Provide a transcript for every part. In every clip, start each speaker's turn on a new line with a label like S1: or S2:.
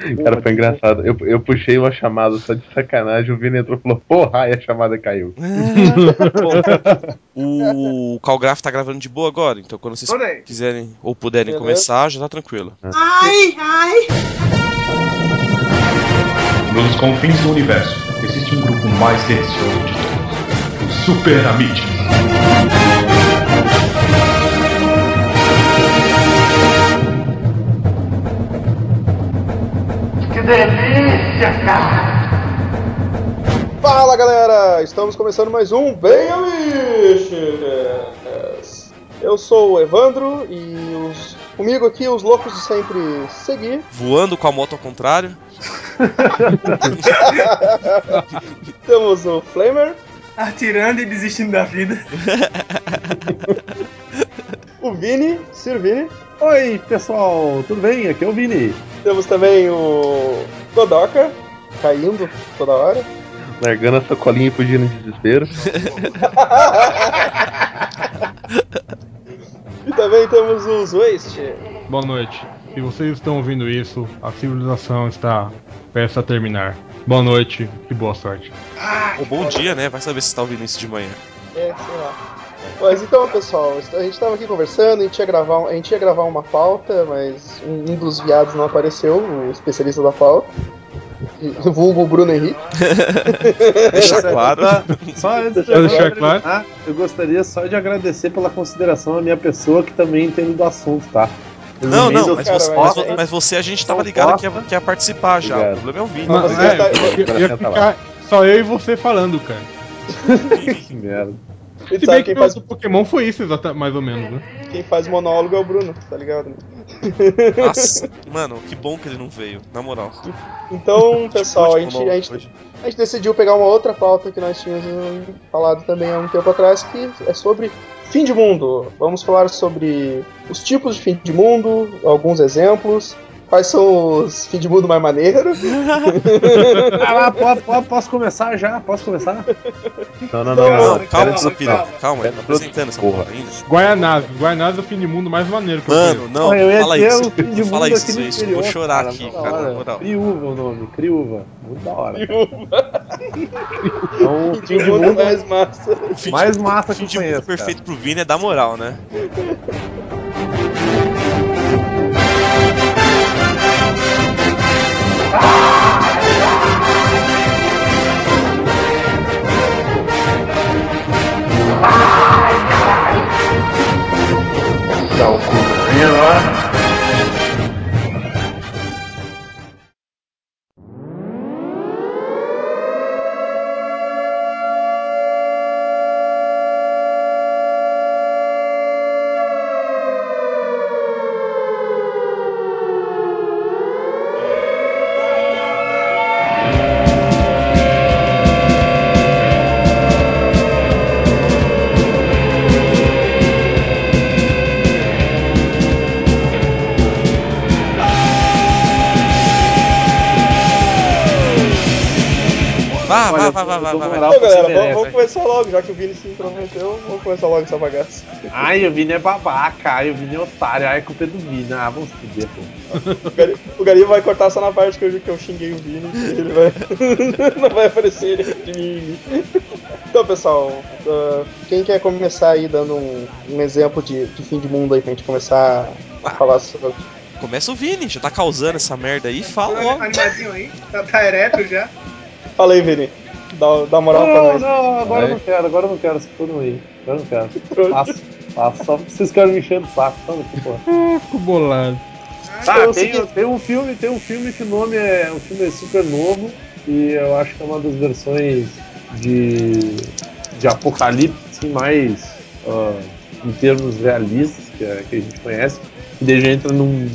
S1: Cara, foi engraçado. Eu, eu puxei uma chamada só de sacanagem, o Vini entrou e falou, porra, e a chamada caiu.
S2: o Calgraf tá gravando de boa agora, então quando vocês quiserem ou puderem
S3: Beleza.
S2: começar, já tá tranquilo.
S4: Ai, ai.
S5: Nos confins do universo, existe um grupo mais delicioso de todos: os Super Amigos.
S3: Fala galera, estamos começando mais um Bem Amiches. Eu sou o Evandro e os, comigo aqui os loucos de sempre seguir.
S2: Voando com a moto ao contrário.
S3: Temos o Flamer,
S4: Atirando e desistindo da vida.
S3: o Vini, Sir Vini.
S1: Oi, pessoal, tudo bem? Aqui é o Vini.
S3: Temos também o Godoka, caindo toda hora.
S1: Largando a sacolinha e fugindo de desespero.
S3: E também temos os Waste.
S6: Boa noite. Se vocês estão ouvindo isso, a civilização está prestes a terminar. Boa noite e boa sorte.
S2: Ou bom dia, né? Vai saber se tá ouvindo isso de manhã.
S3: É, sei lá. Mas então, pessoal, a gente tava aqui conversando, a gente ia gravar, a gente ia gravar uma pauta, mas um, um dos viados não apareceu, o especialista da pauta. O vulgo Bruno Henrique.
S2: Deixa claro.
S7: Só antes de
S6: deixar
S7: eu
S6: claro?
S7: terminar, eu gostaria só de agradecer pela consideração à minha pessoa que também entende do assunto, tá? Os
S2: Não, não,
S7: eu-
S2: mas
S3: cara,
S2: você,
S3: mas é-
S2: mas você a gente tava ligado que ia, que ia participar já.
S1: Obrigado.
S2: O problema é o vídeo.
S6: Não,
S3: mas
S6: é,
S3: tá-
S6: ia
S1: senta lá.
S6: ficar só eu e você falando, cara.
S7: Que merda.
S6: Se
S3: sabe
S6: bem que
S3: quem
S6: o
S3: faz,
S6: do Pokémon foi isso, mais ou menos, né?
S3: quem faz monólogo é o Bruno, tá ligado?
S2: Nossa, mano, que bom que ele não veio, na moral.
S3: Então, pessoal, a gente, a, gente, a gente decidiu pegar uma outra pauta que nós tínhamos falado também há um tempo atrás, que é sobre fim de mundo. Vamos falar sobre os tipos de fim de mundo, alguns exemplos, quais são os fim de mundo mais maneiros.
S7: Ah, lá, pode, pode, posso começar já? Posso começar?
S1: Não, não, não.
S3: Não,
S1: não,
S2: Calma,
S1: Pera
S2: calma, Zapira,
S1: não.
S2: calma,
S1: Pera
S2: tá apresentando essa
S1: porra.
S2: ainda.
S6: Guaianazes. Guaianazes é o fim de mundo mais maneiro que eu
S2: Mano, não,
S7: eu
S2: fala isso. Não fala isso, isso, vou chorar
S7: cara,
S2: aqui, cara, na moral.
S7: Criúva o nome, Criúva. Muito da hora. Então, o
S3: Fim
S7: fim
S3: de
S7: de
S3: mundo
S7: mundo
S3: mais massa.
S2: O fim
S7: mais
S2: de,
S7: massa
S2: o fim
S7: que
S2: de
S7: eu
S2: mundo
S7: conheço.
S2: perfeito pro Vini é da moral, né? Vá,
S3: Então, galera, vamos,
S7: merece.
S3: vamos começar logo, já que o Vini se intrometeu, vamos começar logo essa bagaça.
S7: Ai, o Vini é babaca, ai, o Vini é otário, ai, a culpa é do Vini. Ah, vamos fuder, pô.
S3: O Gari, o Gari vai cortar só na parte que eu, que eu xinguei o Vini, e ele vai. não vai aparecer ele de mim. Então, pessoal, ah, quem quer começar aí dando um, um exemplo de, de fim de mundo aí pra gente começar a falar sobre.
S2: Começa o Vini, já tá causando essa merda aí, fala logo.
S4: Animadinho aí. Tá, tá ereto já.
S3: Fala aí, Vini. Dá, dá moral pra
S7: Não,
S3: nós.
S7: não, agora eu
S1: Vai.
S7: não quero, agora eu não quero, se for não aí. Agora eu não quero. Faço, faço, só porque vocês querem me encher do saco, sabe? Porra.
S6: Ah, ficou bolado.
S7: Tá,
S3: Então,
S7: tem,
S3: seguinte-
S7: tem um filme, tem um filme que o nome é um filme super novo e eu acho que é uma das versões de, de apocalipse assim, mais ah, em termos realistas que, a- que a gente conhece. E daí já entra num.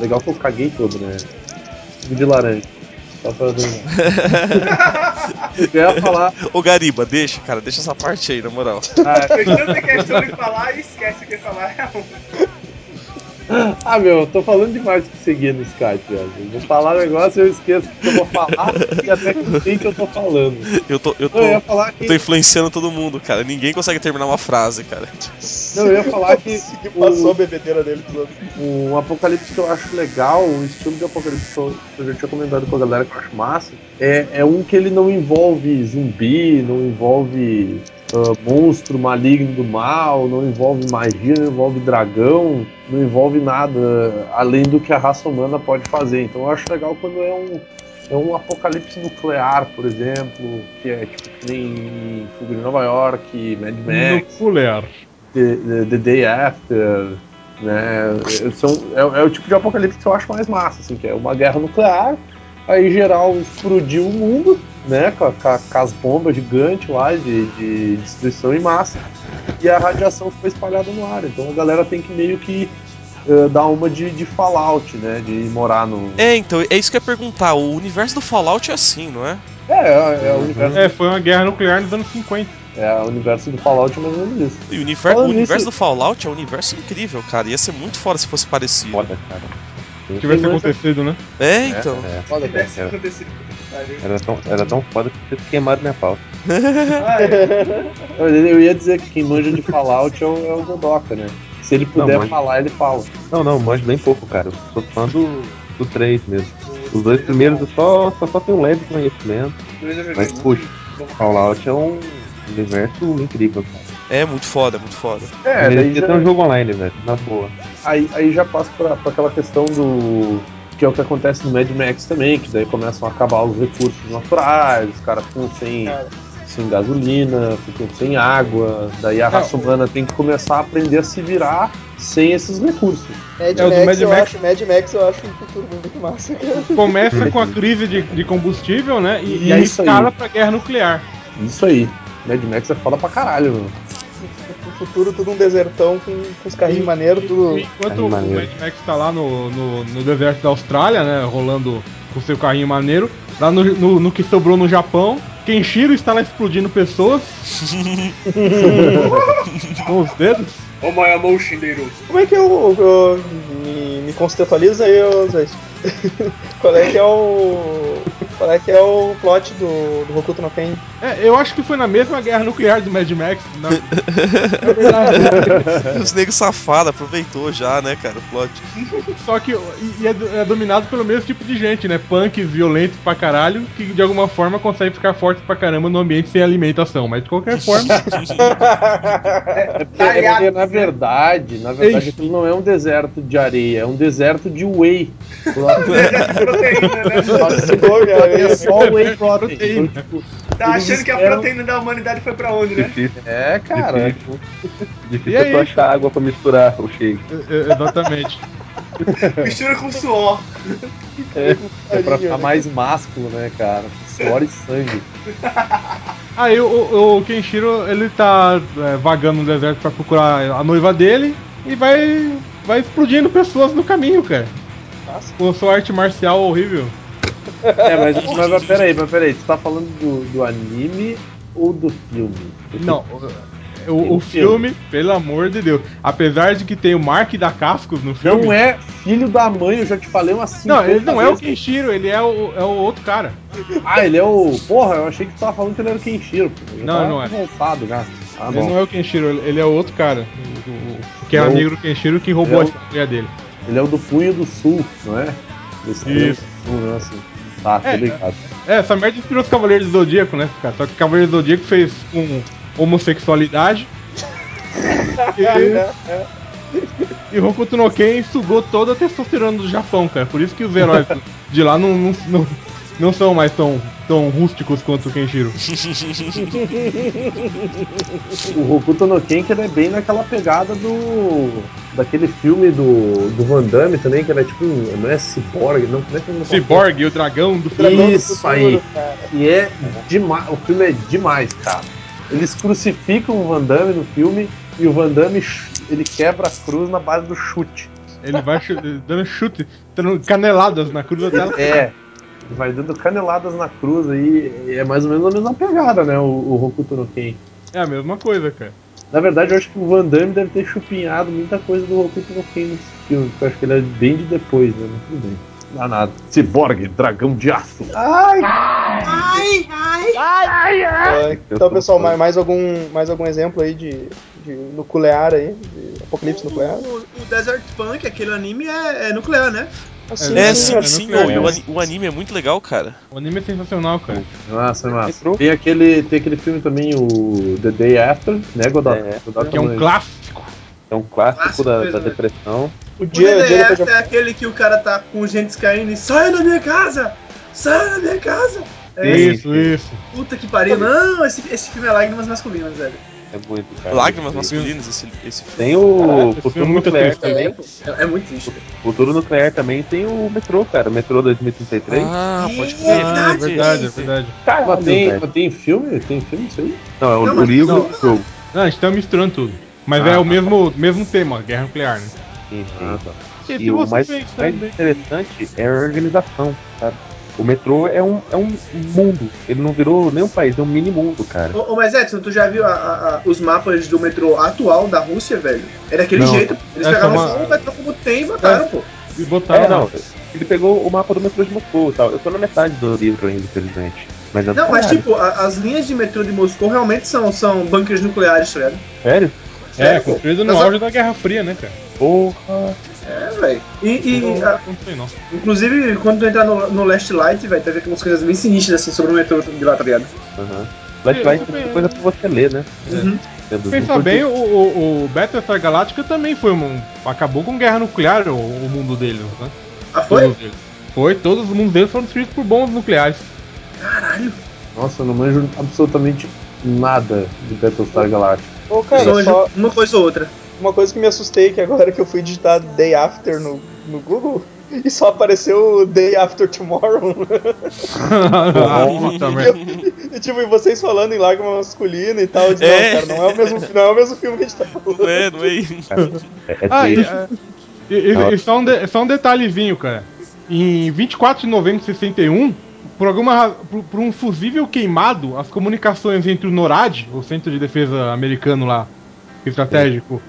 S7: Legal que eu caguei todo, né? Filme de laranja. Só pra Eu ia falar.
S2: Ô Gariba, deixa, cara, deixa essa parte aí, na moral.
S7: Ah,
S4: Tem tanta questão de falar e esquece o que falar.
S7: Ah, meu, eu tô falando demais que seguir no Skype, velho. Eu vou falar um negócio e eu esqueço o que eu vou falar e até com quem que eu tô falando.
S2: Eu tô, eu tô,
S7: eu que.
S2: tô influenciando todo mundo, cara. Ninguém consegue terminar uma frase, cara.
S7: Não, eu ia falar que.
S3: Que passou a
S7: o-
S3: bebedeira dele.
S7: Um apocalipse que eu acho legal, um estilo de apocalipse que eu, que eu já tinha comentado com a galera que eu acho massa, é, é um que ele não envolve zumbi, não envolve ah, monstro maligno do mal, não envolve magia, não envolve dragão, não envolve nada além do que a raça humana pode fazer. Então eu acho legal quando é um. É um apocalipse nuclear, por exemplo, que é tipo que nem Fuga de Nova York, Mad Max.
S6: Nuclear.
S7: The, the- The Day After, né? São, é, é o tipo de apocalipse que eu acho mais massa, assim, que é uma guerra nuclear, aí geral explodiu o mundo, né? Com, a- com a- com as bombas gigantes lá de, de destruição em massa, e a radiação ficou espalhada no ar. Então a galera tem que meio que eh, dar uma de, de Fallout, né? De morar no.
S2: É, então, é isso que eu ia perguntar. O universo do Fallout é assim, não é?
S7: É, é, é o universo,
S6: É, foi uma guerra nuclear nos anos 50.
S7: é o universo do Fallout, mais ou menos isso.
S2: E o, univer- o universo
S7: nisso-
S2: do Fallout é um universo incrível, cara. Ia ser muito foda se fosse parecido.
S1: Foda, cara.
S6: Se tivesse acontecido, né?
S2: É, então.
S1: É,
S3: Foda, cara.
S1: Era, tão, era tão foda que vocês queimaram minha pauta.
S4: Ah, é.
S7: Eu eu ia dizer que quem manja de Fallout é o, é o Godoka, né? Se ele puder
S1: Não, manja.
S7: falar, ele fala.
S1: Não, não, manjo bem pouco, cara. Eu sou fã do, do 3 mesmo. Os dois primeiros eu só, só, só tenho um leve conhecimento.
S4: Eu
S1: Mas, puxa, Fallout é um universo incrível, cara.
S2: É muito foda, muito foda.
S7: É, daí já,
S1: ter um jogo online, velho, na boa.
S7: aí, aí já passa pra, pra aquela questão do. Que é o que acontece no Mad Max também, que daí começam a acabar os recursos naturais, os caras ficam sem,
S3: Cara.
S7: sem gasolina, ficam sem água, daí a raça humana tem que começar a aprender a se virar sem esses recursos.
S3: Mad
S6: É,
S3: Max,
S6: Mad
S3: eu
S6: Max.
S3: acho, Mad Max eu acho um futuro muito massa, cara.
S6: Começa com a crise de, de combustível, né? E, e aí
S7: Isso aí.
S6: escala pra guerra nuclear.
S7: Isso aí. Mad Max é foda pra caralho, mano.
S3: Futuro, tudo um desertão com, com os carrinhos maneiros, tudo.
S6: Enquanto
S1: Carrinho
S6: o. Mad Max tá lá no, no, no deserto da Austrália, né? Rolando com seu carrinho maneiro. Lá no, no, no que sobrou no Japão, Kenshiro está lá explodindo pessoas. com os dedos.
S4: Ô, Mayamou Shinderu.
S3: Como é que é o. o- me, me aí, Zé. Qual é que é o. Qual é que é o plot do, do Hokuto no Ken?
S6: É, eu acho que foi na mesma guerra nuclear do Mad Max. Na, na verdade,
S2: Os negros safados, aproveitou já, né, cara, o plot.
S6: só que e- e é, é dominado pelo mesmo tipo de gente, né? Punks violentos pra caralho, que de alguma forma conseguem ficar fortes pra caramba no ambiente sem alimentação. Mas de qualquer forma,
S7: É porque, na verdade, na verdade,
S6: Ei.
S7: aquilo não é um deserto de areia, é um deserto de whey.
S4: Proteína, né?
S3: Cara,
S7: É só whey protein. Tipo,
S4: Tá achando que a proteína da humanidade foi pra onde, né?
S1: Difícil,
S7: é, cara.
S1: difícil. Difícil é tu achar água pra misturar o shake.
S6: exatamente.
S4: Mistura com suor.
S7: É, é pra ficar
S3: né?
S7: mais másculo, né, cara? Suor e sangue.
S6: Aí o, o, o Kenshiro, ele tá é, vagando no deserto pra procurar a noiva dele e vai, vai explodindo pessoas no caminho, cara. Com sua arte marcial horrível.
S7: É, mas, mas, mas peraí, mas peraí, tu tá falando do, do anime ou do filme? Porque-
S6: Não, o, o, o filme, pelo amor de Deus, apesar de que tem o Mark da Cascos no filme.
S7: Não é filho da mãe, eu já te falei umas cinco
S6: Não, ele não é o. Kenshiro, ele é o, é o outro cara.
S7: Ah, ele é o. Porra, eu achei que tu tava falando que ele era o Kenshiro. pô.
S6: Não, não é.
S7: revoltado já. Ah,
S6: ele
S7: bom.
S6: não é o Kenshiro, ele é o outro cara. O, o- o que é o
S7: Não.
S6: negro Kenshiro que roubou
S7: Não.
S6: a família dele.
S7: Ele é o do Punho do Sul, não é? Desse punho
S6: Isso.
S7: do Sul, não é assim. Tá,
S6: É,
S7: ligado.
S6: É, essa merda inspirou os Cavaleiros do Zodíaco, né, cara? Só que Cavaleiros do Zodíaco fez com homossexualidade. e, e Hokuto no Ken sugou toda a testosterona do Japão, cara. Por isso que os heróis de lá não, não, não, não são mais tão, tão rústicos quanto o Kenshiro.
S7: O Hokuto no Ken, que ele é bem naquela pegada do. daquele filme do, do Van Damme também, que é tipo um. Não é cyborg, não. Como é que
S6: Cyborg, o dragão do
S3: Dragão
S7: Isso
S3: futuro,
S7: aí.
S3: cara.
S7: E é demais. O filme é demais, cara. Eles crucificam o Van Damme no filme e o Van Damme ele quebra a cruz na base do chute.
S6: Ele vai dando chute, dando caneladas na cruz até ela.
S7: É. Vai dando caneladas na cruz aí. e É mais ou menos a mesma pegada, né? O, o Hokuto no Ken.
S6: É a mesma coisa, cara.
S7: Na verdade, eu acho que o Van Damme deve ter chupinhado muita coisa do Hokuto no Ken nesse filme, porque eu acho que ele é bem de depois, né? Mas tudo bem. Não dá nada. Cyborg, dragão de aço.
S4: Ai, ai.
S3: Ai, Então, pessoal, mais, mais algum, mais algum exemplo aí de, de nuclear aí? De apocalipse nuclear?
S4: O, o Desert Punk, aquele anime, é, é nuclear, né?
S3: Assim,
S2: É,
S6: É,
S2: sim,
S6: é
S2: sim. o,
S6: é.
S2: o ani- o anime é muito legal, cara.
S6: O anime é sensacional, cara.
S7: Massa, massa.
S1: Entrou?
S7: Tem aquele, tem aquele filme também, o The Day After, né, Godot?
S1: É,
S7: Godot
S6: Que é um clássico.
S1: É um clássico,
S4: Clássico
S1: da,
S4: mesmo,
S1: da
S4: né?
S1: depressão.
S3: O
S4: O
S3: dia, o dia
S4: DDF
S3: depois de...
S4: é aquele que o cara tá com gente caindo e sai da minha casa! Sai da minha casa! É,
S6: Isso,
S1: sim.
S6: isso.
S4: puta que pariu. Não, esse, esse filme é lágrimas masculinas, velho.
S1: É muito, cara.
S2: Lágrimas masculinas, esse, esse filme.
S1: Tem o
S6: Caraca,
S1: Futuro Nuclear
S6: triste.
S1: também.
S4: É, é muito triste.
S1: Futuro Nuclear também tem o Metrô, cara. Metrô 2033.
S2: Ah, pode
S4: É
S2: crer.
S6: Ah, é
S4: verdade,
S6: verdade, é verdade.
S7: Mas tem,
S1: velho.
S7: tem filme? Tem filme isso aí?
S1: Não, é o,
S4: Não,
S1: o livro
S6: não.
S1: e o jogo.
S6: Não, a gente tá misturando tudo. Mas
S7: Ah,
S6: é o
S7: tá.
S6: mesmo, mesmo tema, guerra nuclear, né?
S1: Sim, sim.
S7: Ah, tá.
S6: E,
S1: E o mais, mais interessante é a organização, sabe? O metrô é um, é um mundo. Ele não virou nem um país, é um mini mundo, cara.
S4: Ô, ô, mas Edson, tu já viu a- a- a- os mapas do metrô atual da Rússia, velho? É daquele
S1: Não.
S4: jeito. Eles
S6: É,
S4: pegaram
S6: só uma-
S4: só o metrô como tem e botaram, pô.
S6: E botaram
S1: É, não. Ele pegou o mapa do metrô de Moscou e tal. Eu tô na metade do livro ainda, infelizmente. Mas é
S4: Não, mas tipo, a- as linhas de metrô de Moscou realmente são, são bunkers nucleares, tá ligado?
S1: Sério?
S6: É,
S4: Sério, pô.
S6: construído no
S4: a-
S6: auge da Guerra Fria, né, cara?
S1: Porra.
S4: É, velho. E, e,
S6: Não,
S4: a-
S6: não sei não.
S4: inclusive, quando tu entrar no, no Last Light, vai ter umas coisas bem sinistras assim sobre o metrô de lá, tá ligado?
S1: Aham. Flashlight tem muita coisa pra você ler, né?
S4: Uhum.
S6: Pensar
S1: não
S6: bem, o, o, o Battlestar Galactica também foi um. Acabou com guerra nuclear o, o mundo deles, né?
S4: Ah, foi?
S6: Todos. Foi, todos os mundos deles foram destruídos por bombas nucleares.
S4: Caralho.
S7: Nossa, eu não manjo absolutamente nada de Battlestar Galactica.
S3: Ô, cara,
S4: Só
S3: só
S4: uma coisa ou outra.
S3: Uma coisa que me assustei que agora que eu fui digitar Day After no, no Google e só apareceu Day After Tomorrow. E tipo, e vocês falando em lágrima masculina e tal, eu disse,
S2: É.
S3: não, cara, não é o mesmo, não é o mesmo filme que a gente tá falando.
S2: Não é, não é.
S1: É, é
S6: Ah, e,
S1: triste.
S6: e- e- e só, um de- só um detalhezinho, cara. Em 24 de novembro de 61, por, alguma, por, por um fusível queimado, as comunicações entre o NORAD, o Centro de Defesa Americano lá, estratégico,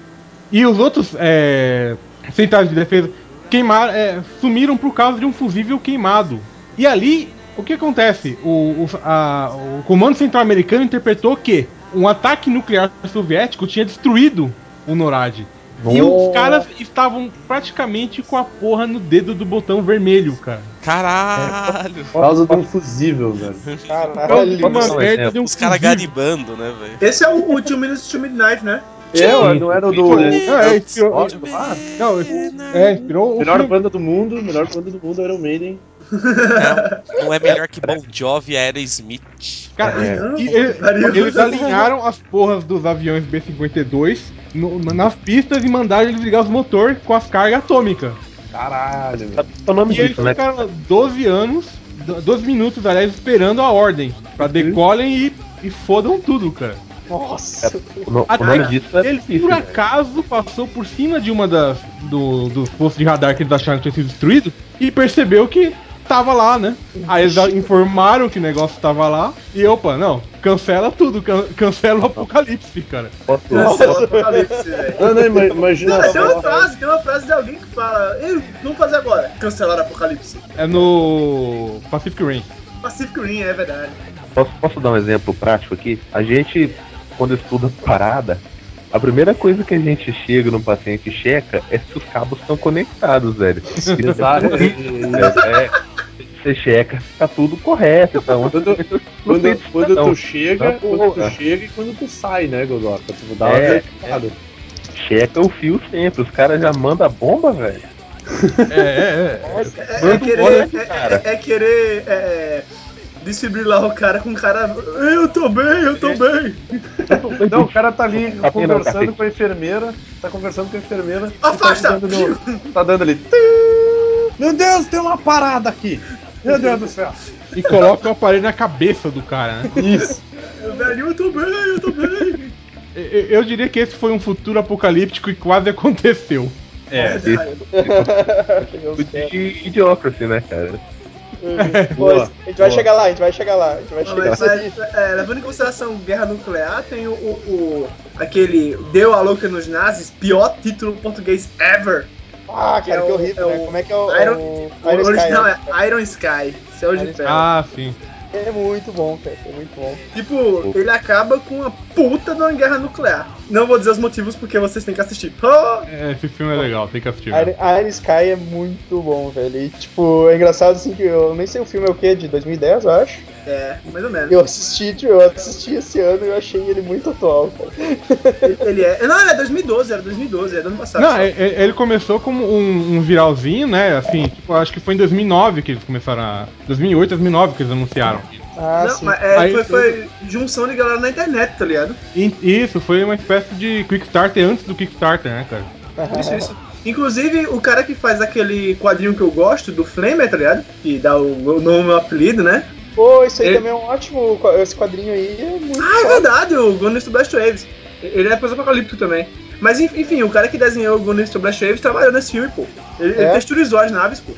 S6: e os outros é, centrais de defesa queimaram, é, sumiram por causa de um fusível queimado. E ali, o que acontece? O, o, a- o Comando Central Americano interpretou que um ataque nuclear soviético tinha destruído o NORAD. E os caras estavam praticamente com a porra no dedo do botão vermelho, cara.
S2: Caralho.
S7: Por causa de um fusível, velho.
S3: Caralho.
S6: Uma
S1: Não,
S6: merda de um
S2: Os caras garibando, né, velho?
S4: Esse é o, o Two Minutes to Midnight, né?
S7: É, ué, não era o do.
S6: Não, é, inspirou,
S7: Ótimo, ah,
S6: não, é, inspirou
S7: melhor banda do mundo, melhor banda do mundo era o Maiden.
S2: Não, não é melhor que Bon Jovi e Aerosmith.
S6: Cara,
S1: É.
S6: E- e- eles alinharam as porras dos aviões B-52 no- nas pistas e mandaram eles ligar os motores com as cargas atômicas.
S7: Caralho,
S1: nome
S6: E eles
S1: né?
S6: ficaram 12 anos, do- 12 minutos, aliás, esperando a ordem. Pra decolem e, e fodam tudo, cara.
S3: Nossa.
S1: O, no- o
S6: Até
S1: nome disso é
S6: Ele,
S1: difícil,
S6: por acaso, passou por cima de uma das do, dos postos de radar que eles acharam que tinha sido destruído e percebeu que tava lá, né? Aí eles informaram que o negócio tava lá e opa, não, cancela tudo, can- cancela o apocalipse, cara.
S4: Nossa,
S1: posso-
S4: apocalipse, velho.
S7: Não, não, ima- imagina
S4: Tem uma frase, tem uma frase de alguém que fala, Ei, vamos fazer agora, cancelar o apocalipse.
S6: É no Pacific Rim.
S4: Pacific Rim, é verdade.
S1: posso, posso dar um exemplo prático aqui? A gente, quando estuda parada, a primeira coisa que a gente chega no paciente e checa é se os cabos estão conectados, velho.
S7: Exato.
S1: É, é, você checa se tá tudo correto. Então,
S7: Quando- Quando, quando tu chega,
S1: Tá
S7: quando tu chega e quando tu sai, né, Godota? Tu dá uma
S1: É,
S7: verificada.
S1: checa o fio sempre. Os caras já mandam a bomba, velho.
S6: É, é, é.
S4: É, é
S6: Manda um
S4: querer, é, é- é querer é, desfibrilar o cara com o cara. Eu tô bem, eu tô bem.
S7: Não, o cara tá ali
S1: Tá
S7: conversando com a enfermeira, tá conversando com a enfermeira. e
S4: Afasta!
S7: Tá dando, tá dando ali. Meu Deus, tem uma parada aqui! Meu Deus do céu!
S6: E coloca o aparelho na cabeça do cara, né?
S7: Isso!
S4: Eu, velho, eu tô bem, eu tô bem.
S6: Eu, eu diria que esse foi um futuro apocalíptico e quase aconteceu.
S7: É,
S1: Tipo de idiocracy, né, cara?
S3: Pois, a gente vai
S7: boa.
S3: chegar lá, a gente vai chegar lá, a gente vai
S4: Não,
S3: chegar
S4: mas,
S3: lá.
S4: mas, é, levando em consideração guerra nuclear, tem o, o- o- aquele Deu a Louca nos Nazis, pior título português ever.
S3: Ah,
S4: Que
S3: cara,
S4: é
S3: que
S4: o-
S3: horrível,
S4: é
S3: né?
S4: o
S3: Como é que é o.
S4: Iron-
S3: o
S4: O
S3: Iron Sky,
S4: original
S3: né?
S4: é Iron Sky, Céu de Ferro.
S6: Ah, sim.
S3: É muito bom, cara. É muito bom.
S4: Tipo, ele acaba com uma puta de uma guerra nuclear. Não vou dizer os motivos porque vocês têm que assistir. Oh!
S6: É, esse filme é legal, tem que assistir. né?
S3: Iron, Iron Sky é muito bom, velho. E, tipo, é engraçado assim que eu nem sei o filme é o quê? De 2010, eu acho.
S4: É, mais ou menos.
S3: Eu assisti, tipo, eu assisti esse ano e eu achei ele muito atual, cara.
S4: Ele, ele é. Não, é 2012, era 2012, é do ano passado.
S6: Não,
S4: só.
S6: ele começou como um, um viralzinho, né? Assim, tipo, acho que foi em 2009 que eles começaram a. 2008, 2009 que eles anunciaram.
S3: Ah,
S4: Não,
S3: sim.
S4: mas é,
S6: Aí
S4: foi,
S6: foi-
S4: junção de galera na internet, tá ligado?
S6: Isso, foi uma espécie de Kickstarter antes do Kickstarter, né, cara?
S4: Isso, isso. Inclusive, o cara que faz aquele quadrinho que eu gosto, do Flamer, tá ligado? Que dá o, o nome ao apelido, né?
S3: Pô, isso aí
S4: Ele-
S3: também é um ótimo. Esse quadrinho aí é muito.
S4: Ah, é verdade, o Gunner to Blast Waves. Ele é pós-apocalíptico também. Mas en- enfim, o cara que desenhou o Gunner to Blast Waves trabalhou nesse filme, pô. Ele, ele
S3: É?
S4: texturizou as naves, pô.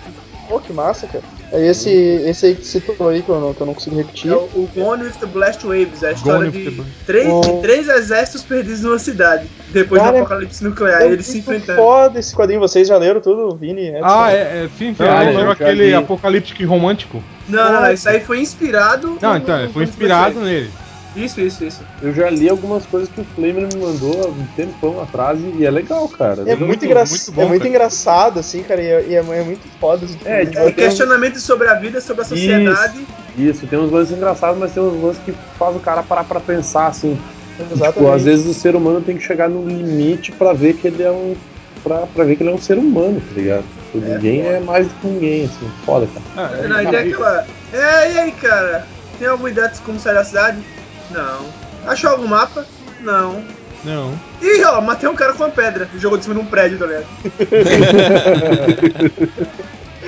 S3: Pô, que massa, cara. É esse, esse aí que você citou aí que eu não, que eu não consigo repetir.
S4: É o, o Gone with the Blast Waves, é a história
S6: Gone
S4: de três,
S3: Oh.
S4: de três exércitos perdidos numa cidade. Depois
S3: Cara,
S4: do apocalipse nuclear,
S3: É
S4: eles se enfrentando.
S3: foda esse quadrinho. Vocês já leram tudo, Vini? Edson?
S6: Ah, é, é sim, sim.
S1: Ah, eu
S6: aquele apocalíptico romântico.
S4: Não, não, não, isso aí foi inspirado.
S6: Não,
S4: no-
S6: então, foi inspirado nele.
S4: Isso, isso, isso.
S7: Eu já li algumas coisas que o Flamer me mandou há um tempão atrás e é legal, cara.
S3: É muito, engra...
S6: muito bom,
S3: é muito
S6: cara.
S3: engraçado, assim, cara, e é, e é- é muito foda. Assim,
S7: É,
S3: tipo,
S7: tipo,
S4: É, questionamento sobre a vida, sobre a sociedade.
S7: Isso, tem uns lances engraçados, mas tem uns lances que faz o cara parar pra pensar, assim.
S3: Exatamente.
S7: Tipo, às vezes o ser humano tem que chegar no limite pra ver que ele é um. Pra, pra ver que ele é um ser humano, tá ligado? Tipo, ninguém é mais do que ninguém, assim. Foda, cara.
S6: Ah,
S4: Não, e tem aquela. É, e aí, cara? Tem alguma ideia de como sair da cidade? Não. Achou algum mapa? Não.
S6: Não.
S4: Ih, ó, matei um cara com uma pedra. Jogou de cima de um prédio, tá ligado?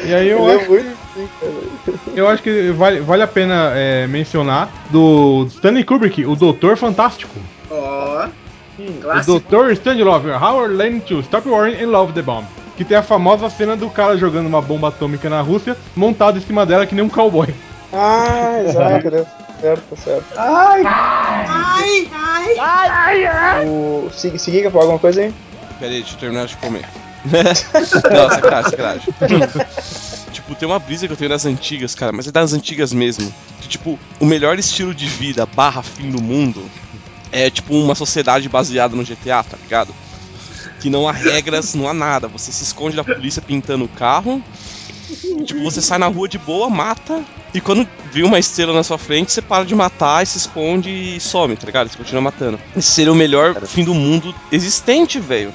S6: E aí eu
S3: é
S6: acho,
S3: muito assim,
S6: eu acho que vale, vale a pena é, mencionar do Stanley Kubrick, o Doutor Fantástico.
S4: Ó.
S6: O
S4: Clássico.
S6: Dr. Strangelove, How I Learned to Stop Worrying and Love the Bomb. Que tem a famosa cena do cara jogando uma bomba atômica na Rússia, montado em cima dela que nem um cowboy.
S3: Ah, exato, né? Certo, certo.
S4: Ai, ai.
S3: O... Segui, segui, quer falar alguma coisa aí?
S2: Pera aí, deixa eu terminar de comer. Não, sacanagem, sacanagem. tipo, tem uma brisa que eu tenho das antigas, cara, mas é das antigas mesmo. Que, tipo, o melhor estilo de vida barra fim do mundo é, tipo, uma sociedade baseada no GTA, tá ligado? Que não há regras, não há nada. Você se esconde da polícia pintando o carro. Tipo, você sai na rua de boa, mata. E quando vê uma estrela na sua frente, você para de matar e se esconde e some, tá ligado? Você continua matando. Esse seria o melhor fim do mundo existente, velho.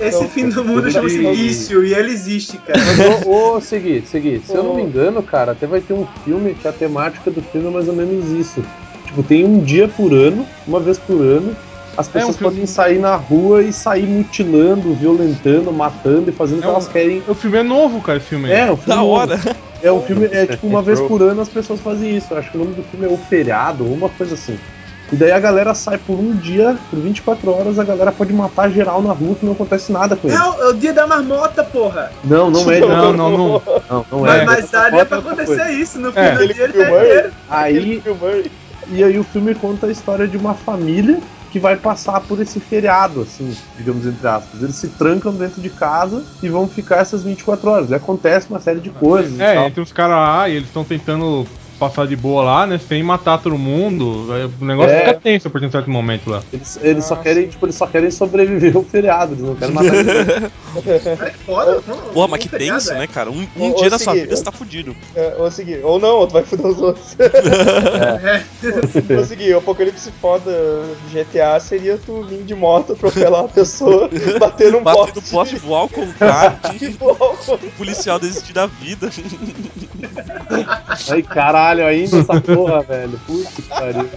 S4: Esse fim do mundo chama-se vício e ele existe, cara.
S7: Mas, ô, ô, Segui, Segui, se eu não me engano, cara, até vai ter um filme que a temática do filme é mais ou menos isso. Tipo, tem um dia por ano, uma vez por ano, as
S6: um
S7: pessoas
S6: filme-
S7: podem sair na rua e sair mutilando, violentando, matando e fazendo o que
S6: É um-
S7: elas querem.
S6: O filme é novo, cara, esse filme.
S7: É, o filme
S2: Da hora.
S7: É um filme, é tipo, uma vez por ano as pessoas fazem isso. Eu acho que o nome do filme é O Feriado, ou uma coisa assim. E daí a galera sai por um dia, por 24 horas, a galera pode matar geral na rua que não acontece nada com
S4: É
S7: ele.
S4: o, é o dia da marmota, porra.
S7: Não, não é.
S6: Não, não, não.
S7: Não, não
S4: Mas,
S7: é.
S4: mas pra
S7: é outra
S4: acontecer
S7: coisa.
S4: isso. No
S6: É.
S4: fim do dia ele
S3: filme
S4: tá
S3: aí?
S4: inteiro.
S7: Aí,
S3: Filme aí.
S7: e aí o filme conta a história de uma família que vai passar por esse feriado, assim, digamos entre aspas. Eles se trancam dentro de casa e vão ficar essas 24 horas. E acontece uma série de coisas e
S6: É,
S7: tal.
S6: entre os caras lá, e eles estão tentando passar de boa lá, né? Sem matar todo mundo. Aí O negócio
S7: É.
S6: fica tenso por um certo momento lá.
S7: Eles, eles só querem, tipo, eles só querem sobreviver ao feriado, eles não querem matar ninguém.
S4: É foda.
S2: Porra, mas que
S4: feriado,
S2: tenso,
S4: é.
S2: né, cara? Um, um
S3: ô,
S2: dia da sua
S3: Segui,
S2: vida você tá fudido.
S3: É, ou seguir, ou não, ou tu vai fuder os outros.
S4: É.
S3: Vou seguir, o apocalipse foda de GTA seria tu vir de moto, atropelar a pessoa, bater num
S2: Bater
S3: poste.
S2: no poste, voar ao contrário, o policial desistir da vida.
S7: Ai, caralho, ainda essa porra, velho. Puta que pariu.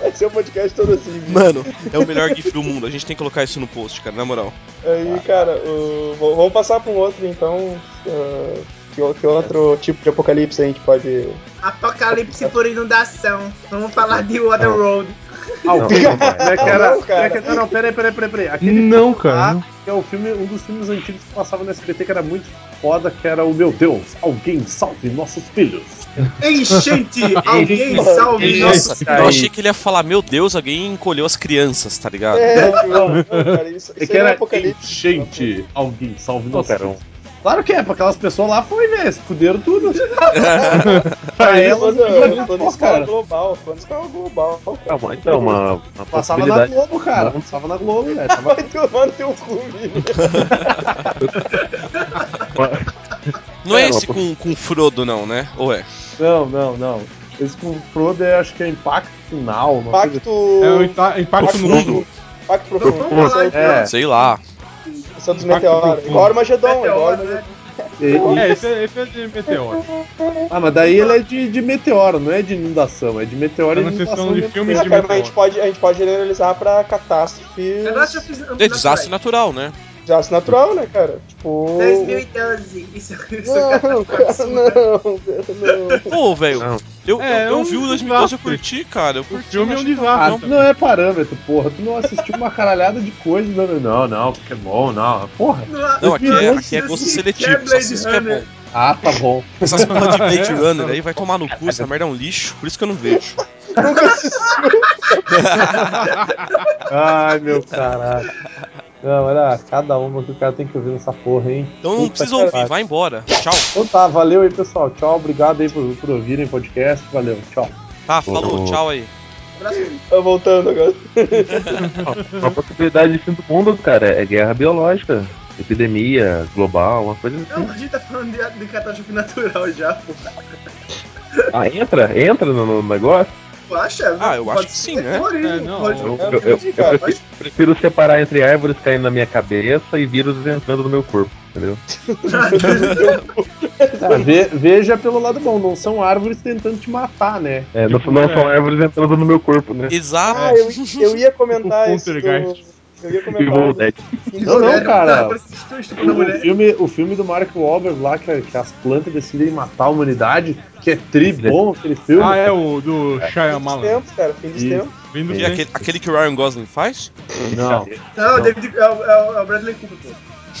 S3: Vai ser um podcast todo assim. viu?
S2: Mano, é o melhor GIF do mundo. A gente tem que colocar isso no post, cara, na moral.
S3: Aí, cara, o- vamos passar pra um outro então. ah, que, que outro tipo de apocalipse a gente pode.
S4: Apocalipse por inundação. Vamos falar de Waterworld.
S7: Ah, o
S1: Não,
S3: cara.
S7: É Não, peraí, peraí, peraí, peraí. Aquele
S6: Não,
S7: filme
S6: cara,
S7: lá. Que é o filme, um dos filmes antigos que passava no SBT que era muito foda que era o meu Deus, alguém salve nossos filhos.
S4: Enchente! Alguém salve nossos
S2: eu achei que ele ia falar, meu Deus, alguém encolheu as crianças, tá ligado?
S3: É, tipo, não, cara, isso,
S7: É
S3: isso
S7: que
S3: não é
S7: era
S3: apocalipse.
S7: enchente, alguém salve nossos filhos. Claro que é, pra aquelas pessoas lá foi, né? Se fuderam tudo.
S3: Pra
S7: pra
S3: elas, eu tô escala
S7: cara.
S3: global, tô na escala global.
S1: Ah, mas então, uma, uma
S7: Passava na. Globo, cara. Passava na Globo, velho. Tava-
S3: Vai tomar no teu cu.
S2: Não é
S1: É,
S2: esse com, com Frodo, não, né? Ou é?
S7: Não, não, não. Esse com o Frodo é, acho que é impacto final.
S3: Impacto.
S6: É o impa- impacto no mundo.
S3: Impacto profundo.
S4: Então.
S7: É.
S2: Sei lá.
S3: São dos meteoros. Igual Armagedon, igual
S4: Meteoro,
S3: Armagedon.
S4: né?
S6: É, esse é, esse é de meteoro.
S7: Ah, mas daí ele é de, de meteoro, não é de inundação, é de meteoro
S6: Tá
S7: e inundação.
S6: sessão de
S7: mesmo.
S6: filmes de
S3: cara, mas a gente, pode, a gente pode generalizar pra catástrofe.
S4: Catástrofe
S2: É desastre natural, né?
S3: Desastre natural, né, cara? Tipo.
S4: 2012. Isso, isso é
S3: Não, cara, não, não.
S2: Pô, velho, eu,
S6: É,
S2: eu,
S6: é
S2: eu
S6: um
S2: vi o 2012 eu curti, cara. Eu
S6: O
S2: curti,
S6: filme é
S2: não
S6: um
S2: achei tão-
S7: Ah, não é parâmetro, porra. Tu não assistiu uma caralhada de coisas. Não, não, não, Pokémon, não. Porra.
S2: Não, aqui é, aqui é
S4: Isso
S2: gosto seletivo,
S4: é
S2: só
S4: Blade
S2: assiste que é bom.
S7: Ah, tá bom.
S2: Essas porra de Blade Runner aí vai tomar no cu, essa merda é um lixo, por isso que eu não vejo.
S3: Nunca assistiu.
S7: Ai, meu caralho. Não, olha, cada uma que o cara tem que ouvir nessa porra, hein?
S2: Então não
S7: Puta
S2: precisa ouvir, vai embora. Tchau.
S7: Então tá, valeu aí, pessoal. Tchau, obrigado aí por, por ouvirem o podcast. Valeu, tchau.
S2: Tá, falou, tchau aí.
S3: Tá voltando agora.
S1: Uma possibilidade de fim do mundo, cara, é guerra biológica. Epidemia global, uma coisa assim.
S4: Não, a gente tá falando de, de catástrofe natural já, pô.
S1: Ah, entra, entra no, no negócio.
S4: Tu acha?
S2: Ah, eu
S4: Pode
S2: acho que sim, né?
S6: É, não,
S4: pode-
S1: Eu, eu- eu- eu prefiro, prefiro separar entre árvores caindo na minha cabeça e vírus entrando no meu corpo, entendeu?
S7: Ah, ve- veja pelo lado bom, não são árvores tentando te matar, né?
S1: É, não,
S6: Tipo,
S1: não
S6: é.
S1: são árvores entrando no meu corpo, né?
S2: Exato.
S3: Ah, eu, eu ia comentar
S6: Tipo
S3: isso. Do- Eu ia
S1: Evil
S3: comentar.
S1: Dead.
S3: do-
S7: Não, não, cara. O filme, o filme do Mark Wahlberg lá, que, que as plantas decidem matar a humanidade, que é tri bom aquele filme.
S6: Ah, é o do
S3: Fim dos
S6: Shyamalan.
S3: tempos, cara. Fim dos
S7: Isso.
S3: tempos.
S6: Vindo
S2: E aquele, aquele que o Ryan Gosling faz?
S7: Não.
S4: Não, David, é, o, é o- é o Bradley Cooper,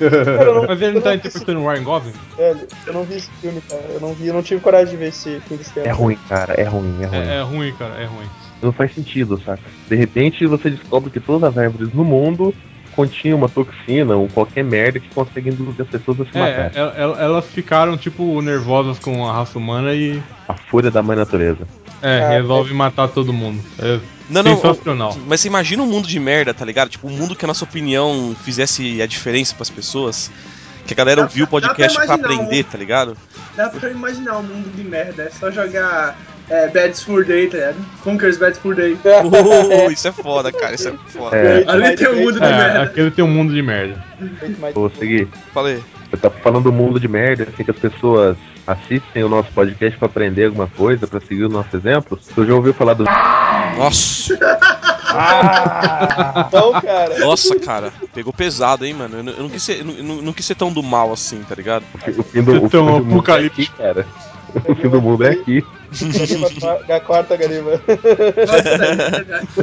S3: não,
S6: Mas ele não tá interpretando o Ryan Gosling?
S3: velho, eu não vi esse filme, cara. Eu não vi, eu não tive coragem de ver esse fim dos tempos.
S1: É ruim, cara, é ruim, é ruim.
S6: É, é ruim, cara, é ruim.
S1: Não faz sentido, saca? De repente você descobre que todas as árvores no mundo continham uma toxina ou qualquer merda que consegue induzir as pessoas a se
S6: É,
S1: matar.
S6: el- el- elas ficaram, tipo, nervosas com a raça humana e
S1: A fúria da mãe natureza.
S6: é,
S3: Ah,
S6: resolve matar todo mundo. É
S2: Não, não.
S6: sensacional.
S2: Mas você imagina um mundo de merda, tá ligado? Tipo, um mundo que a nossa opinião fizesse a diferença pras pessoas. Que a galera
S4: Dá-
S2: ouviu o
S4: dá pra
S2: podcast pra
S4: imaginar um-
S2: aprender, tá ligado?
S4: Dá pra imaginar um mundo de merda. É só jogar é, Bad Fur Day, tá ligado? Conquers Bad Fur Day.
S2: Oh, isso é foda, cara, isso é foda.
S1: É,
S4: Ali tem um mundo de
S6: É,
S4: merda.
S6: aquele tem um mundo de merda.
S1: vou seguir.
S2: Falei.
S1: Eu tava falando do mundo de merda, assim, que as pessoas assistem o nosso podcast pra aprender alguma coisa, pra seguir o nosso exemplo. Tu já ouviu falar do
S2: Nossa,
S3: Então, cara.
S2: nossa, cara. Pegou pesado, hein, mano. Eu não, eu não quis ser, eu não, eu não- quis ser tão do mal assim, tá ligado?
S1: o fim do, o fim
S6: Então,
S1: do mundo é
S6: apocalipse.
S1: aqui, cara? O fim do mundo é aqui.
S3: Gariba, corta, Gariba.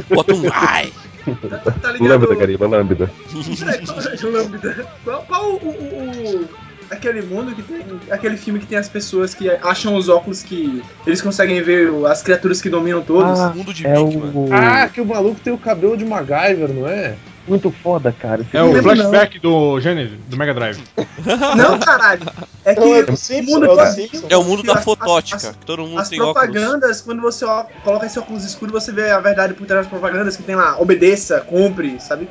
S2: Bota um ai.
S4: Tá, tá ligado?
S1: Lambda, Gariba, lambda.
S4: É, qual- Lambda. Qual, qual o, o- o- Aquele mundo que tem. Aquele filme que tem as pessoas que acham os óculos que eles conseguem ver as criaturas que dominam todos.
S1: Ah,
S2: Mundo de
S1: É
S2: mano.
S1: o.
S7: Ah, que o maluco tem o cabelo de MacGyver, não é?
S1: Muito foda, cara. Esse
S6: É o flashback do Genesis, do Mega Drive.
S4: Não, caralho. É que
S3: Não, é
S4: o
S3: Simpsons,
S4: mundo
S3: é o Simpsons.
S2: É o mundo da
S4: As-
S2: fotótica,
S4: as-
S2: que todo mundo
S4: As
S2: tem óculos.
S4: propagandas, quando você ó- coloca esse óculos escuro, você vê a verdade por trás das propagandas que tem lá, obedeça, compre, sabe?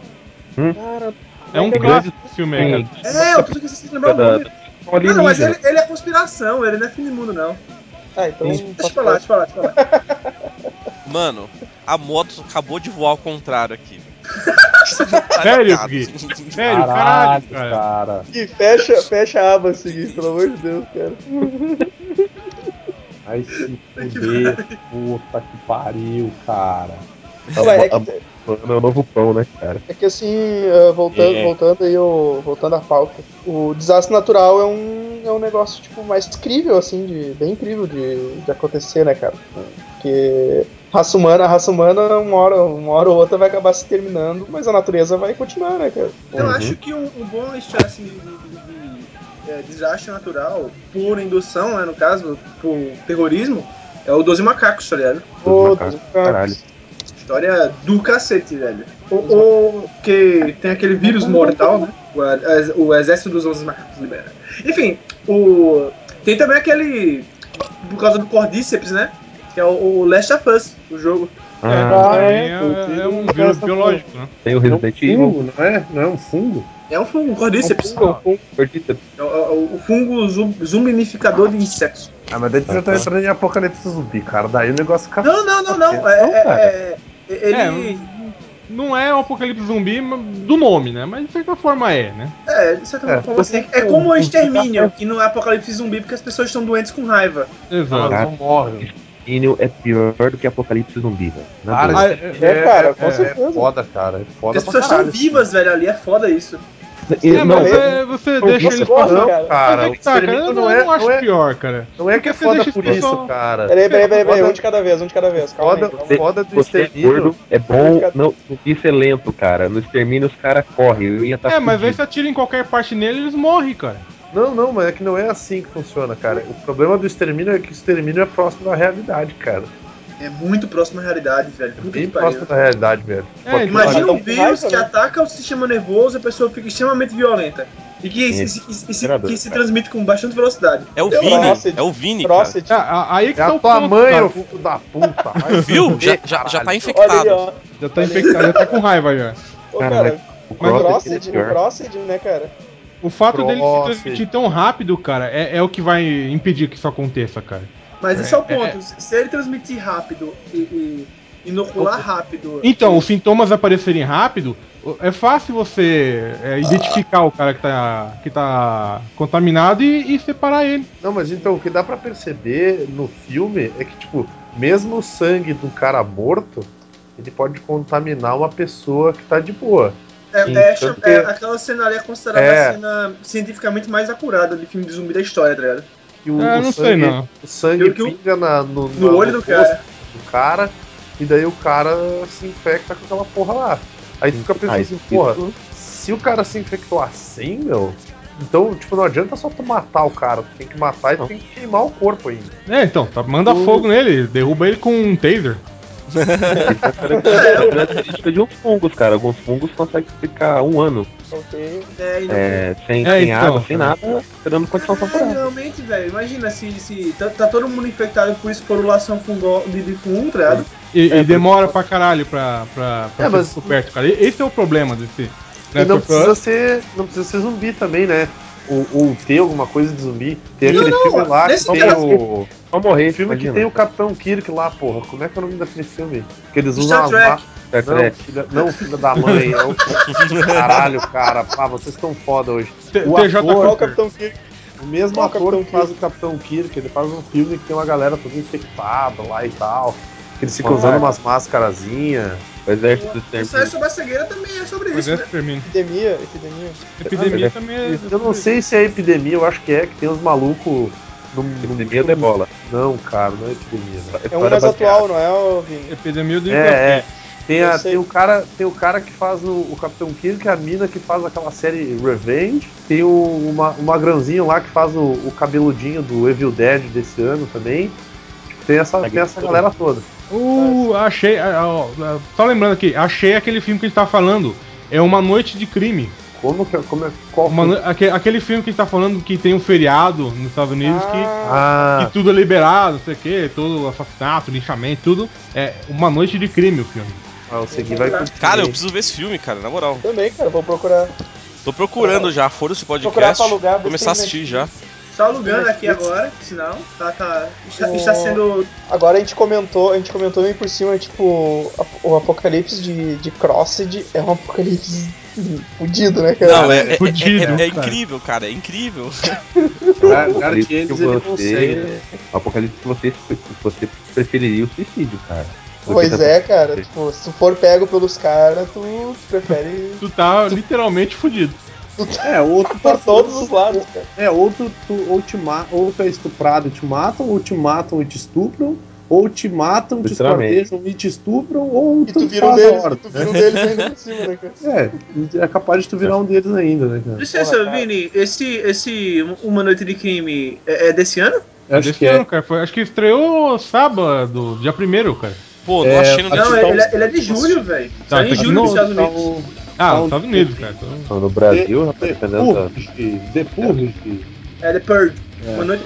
S3: Cara,
S6: É um desse filme aí, cara.
S4: É, eu tô esquecendo de lembrar o
S1: da,
S4: nome.
S1: da,
S4: Não, mas ele, ele é conspiração, ele não é fim do mundo, não.
S3: Ah, então.
S4: Deixa eu falar, deixa eu falar, deixa eu falar.
S2: Mano, a moto acabou de voar ao contrário aqui.
S6: Sério? Gui? Sério, caralho, cara.
S7: cara.
S3: E fecha, fecha a aba seguir, pelo amor de Deus, cara.
S7: Ai, se fuder, puta que pariu, cara.
S3: Ué, é, que,
S1: É o novo pão, né, cara?
S3: é que assim, uh, voltando,
S7: É.
S3: voltando aí, voltando à pauta, o desastre natural é um, é um negócio, tipo, mais incrível, assim, de, bem incrível de, de acontecer, né, cara? Porque raça humana, a raça humana, uma hora, uma hora ou outra vai acabar se terminando, mas a natureza vai continuar, né, cara?
S4: Eu
S1: Uhum.
S4: acho que um, um bom história assim, de, de- de, é, desastre natural, por indução, né, no caso, por terrorismo, é o 12 Macacos, tá ligado?
S3: Ô,
S1: macacos, caralho.
S4: História do cacete, velho. O, o- que tem aquele vírus mortal, né? O, o exército dos 11 macacos libera. Enfim, o tem também aquele por causa do Cordíceps, né? Que é o, o Last of Us, o jogo.
S1: Ah,
S6: É,
S7: é,
S6: é, é um vírus biológico, né?
S1: tem o
S7: É um
S1: Resident Evil.
S7: fungo, não é? Não é um fungo?
S4: É um fungo, um Cordíceps.
S3: fungo, é um fungo.
S1: Cortita.
S4: É o, é o- o fungo zum- zumbificador de insetos.
S7: Ah, mas daí você tá entrando em apocalipse zumbi, cara. Daí o negócio fica.
S4: Não, não, não, não. É, é- é- ele.
S6: Não é o apocalipse zumbi mas- do nome, né? Mas de certa forma é, né?
S4: É, de certa
S7: É,
S4: forma, assim, é como o extermínio, que não é apocalipse zumbi porque as pessoas estão doentes com raiva.
S6: Exato.
S7: Elas não morrem.
S1: É pior do que Apocalipse Zumbi, velho.
S7: Cara, isso
S6: é,
S3: É, cara, com
S7: é,
S3: certeza.
S7: é foda, cara. É foda
S4: as pessoas estão vivas, velho, ali é foda isso.
S6: É,
S1: não,
S6: mas
S1: velho,
S6: é, você deixa eles passando.
S3: cara.
S6: É que tá, cara, eu não,
S7: é,
S6: não acho
S7: não é,
S6: pior, cara.
S7: não é que é foda
S6: deixa
S7: por isso,
S6: pessoal-
S7: cara.
S3: Peraí, peraí, peraí, peraí, um de cada vez, um de cada vez. Calma
S7: Foda,
S3: aí.
S7: foda do
S1: você é
S7: extermínio.
S1: é bom. Não, isso é lento, cara. No extermínio os caras correm. Eu ia estar
S6: É, mas aí você atira em qualquer parte nele eles morrem, cara.
S7: Não, não, mas é que não é assim que funciona, cara. O problema do extermínio é que o extermínio é próximo da realidade, cara.
S4: É muito próximo à realidade, velho. Que
S7: Bem próximo da realidade, velho.
S6: É,
S4: Imagina
S3: Então,
S4: um vírus que ataca o sistema nervoso e a pessoa fica extremamente violenta. E que, e se- e se- transmite com bastante velocidade.
S2: É o Vini, é o Vini, cara.
S3: Crossed.
S6: É, a- aí que
S7: É
S6: tá
S7: a
S6: o
S7: tua
S6: ponto,
S7: mãe,
S6: cara.
S7: ô filho da puta.
S2: Viu? Já, já, tá infectado.
S6: Já tá infectado, já tá com raiva já.
S3: Ô,
S1: Cara,
S3: cara,
S1: O
S3: mas
S1: Crossed
S3: Crossed,
S1: é
S3: o. Crossed, né, cara?
S6: O fato dele se transmitir tão rápido, cara, é, é o que vai impedir que isso aconteça, cara.
S4: Mas esse é o
S6: É,
S4: ponto. Se ele transmitir rápido e, e inocular rápido.
S6: Então, os sintomas aparecerem rápido, é fácil você é, identificar o cara que tá, que tá contaminado e, e separar ele.
S7: Não, mas então o que dá pra perceber no filme é que, tipo, mesmo o sangue do cara morto, ele pode contaminar uma pessoa que tá de boa.
S4: É, é, é-
S7: que-
S4: aquela cena ali é considerada
S7: É.
S4: a cena cientificamente mais acurada de filme de zumbi da história, tá ligado?
S7: Que o,
S6: Ah,
S7: o
S6: não sei,
S7: sangue,
S6: não.
S7: O sangue
S4: que o-
S7: pinga na- no,
S4: No
S7: na-
S4: olho do cara.
S7: do cara, e daí o cara se infecta com aquela porra lá. Aí tu fica pensando
S1: Ah,
S7: assim, porra, se o cara se infectou assim, meu, então, tipo, não adianta só tu matar o cara, tu tem que matar e tu tem que queimar o corpo ainda.
S6: É, então, tá, manda
S7: O-
S6: fogo nele, derruba ele com um taser.
S1: É característica de uns fungos, cara. Alguns fungos conseguem ficar um ano
S3: Ok.
S4: É,
S1: sem,
S6: É,
S1: sem
S6: então,
S1: água, sem nada, esperando condição
S4: É,
S1: favorável.
S4: realmente, velho. Imagina se, se tá, tá todo mundo infectado por esporulação fungo, de, de fungo, tá ligado?
S6: E,
S7: É,
S6: e demora pra caralho pra, pra, pra
S7: É,
S6: ser
S7: mas-
S6: descoberto, cara. Esse é o problema desse.
S7: E não precisa ser. Não precisa ser zumbi também, né? Ou, ou ter alguma coisa de zumbi. Tem
S4: Não,
S7: aquele
S4: não,
S7: filme lá que tem o.
S1: Só morrer,
S7: O filme que
S1: imagina.
S7: tem o Capitão Kirk lá, porra. Como é que é o nome daquele filme? Que eles usam
S4: Star
S7: as
S1: Star
S7: Não, filha, não, filha da mãe. É o... Caralho, cara. Pá, vocês estão foda hoje. O
S6: TJ
S7: ator-
S3: Qual o. Capitão Kirk?
S7: O mesmo
S3: Qual
S7: ator que faz o Capitão Kirk, ele faz um filme que tem uma galera toda infectada lá e tal. Que eles ficam usando umas máscarazinhas.
S1: O exército do
S4: O ensaio
S1: extermínio.
S4: sobre a cegueira também é sobre isso,
S6: é
S4: né?
S6: extermínio.
S3: Epidemia, epidemia.
S6: Epidemia
S1: Ah,
S6: também é.
S7: Eu não sei se é epidemia, eu acho que é, que tem uns malucos. Num-
S1: Epidemia de bola.
S7: Não, cara, não é epidemia. Não.
S3: É um mais
S1: baseada.
S3: atual, não é, Vini?
S6: Epidemia do
S7: É, é. Tem, a- tem, o cara, tem o cara que faz o, o Capitão Kirk, a mina que faz aquela série Revenge. Tem o, uma, o magrãozinho lá que faz o, o cabeludinho do Evil Dead desse ano também. Tem essa, tem essa galera toda.
S6: Uh, achei. ah, ó, ah, Só lembrando aqui, achei aquele filme que a gente tá falando. É Uma Noite de Crime.
S7: Como que é- como é, qual
S6: Uma
S7: filme?
S6: no- aque- aquele filme que a gente tá falando que tem um feriado nos Estados Unidos que.
S7: Ah,
S6: que tudo é liberado, não sei o que, todo assassinato, linchamento, tudo. É uma noite de crime o filme.
S7: ah, o Segui vai.
S2: Cara, eu preciso ver esse filme, cara, na moral.
S3: Também, cara, vou procurar.
S2: Tô procurando já, fora esse
S3: Procurar
S2: podcast.
S3: pra alugar, ver
S2: Começar a assistir já.
S4: Só alugando aqui agora, senão tá, tá, está,
S3: O-
S4: está sendo.
S3: Agora a gente comentou, a gente comentou meio por cima, tipo, o apocalipse de, de Crossed é um apocalipse fudido, né, cara?
S2: Não, é, é,
S6: fudido,
S2: é- é- é
S6: cara.
S2: incrível, cara, é incrível.
S1: Apocalipse
S7: Gartienes,
S1: que você-
S7: consegue.
S1: Apocalipse que você, você preferiria o suicídio, cara.
S3: Pois
S1: que
S3: é, cara. Tipo, se tu for pego pelos caras, tu prefere
S6: Tu tá literalmente fudido.
S7: É, ou tu
S3: por todos os lados, cara.
S7: É, ou tu, tu- ou, te ma ou tu é estuprado e te matam, ou te matam e te estupram, ou te matam, te esquartejam e te estupram, ou
S3: E tu vira um deles,
S7: ordem,
S3: tu
S7: né?
S3: vira um deles ainda por cima, né, cara?
S7: É, é capaz de tu virar um deles ainda, né, cara?
S4: Licença,
S3: Porra, cara.
S4: Vini, esse, esse Uma Noite de Crime é, é desse ano?
S7: Acho
S6: Desse
S7: que
S6: ano,
S7: é.
S6: cara. Foi, acho que estreou sábado, dia 1 cara.
S2: Pô, não
S7: É,
S2: achei no
S4: Não,
S7: tá
S4: ele,
S7: um-
S4: é- ele é de julho, velho.
S6: Tá,
S4: Saiu em
S6: tá
S4: julho
S6: no-
S4: nos Estados
S7: Tá
S4: Unidos.
S6: Ah,
S7: Tá
S6: nos
S7: um-
S6: Estados Unidos, cara. Então...
S1: Então, no Brasil, rapaz, dependendo.
S7: Purge, The Purge.
S4: É The Purge.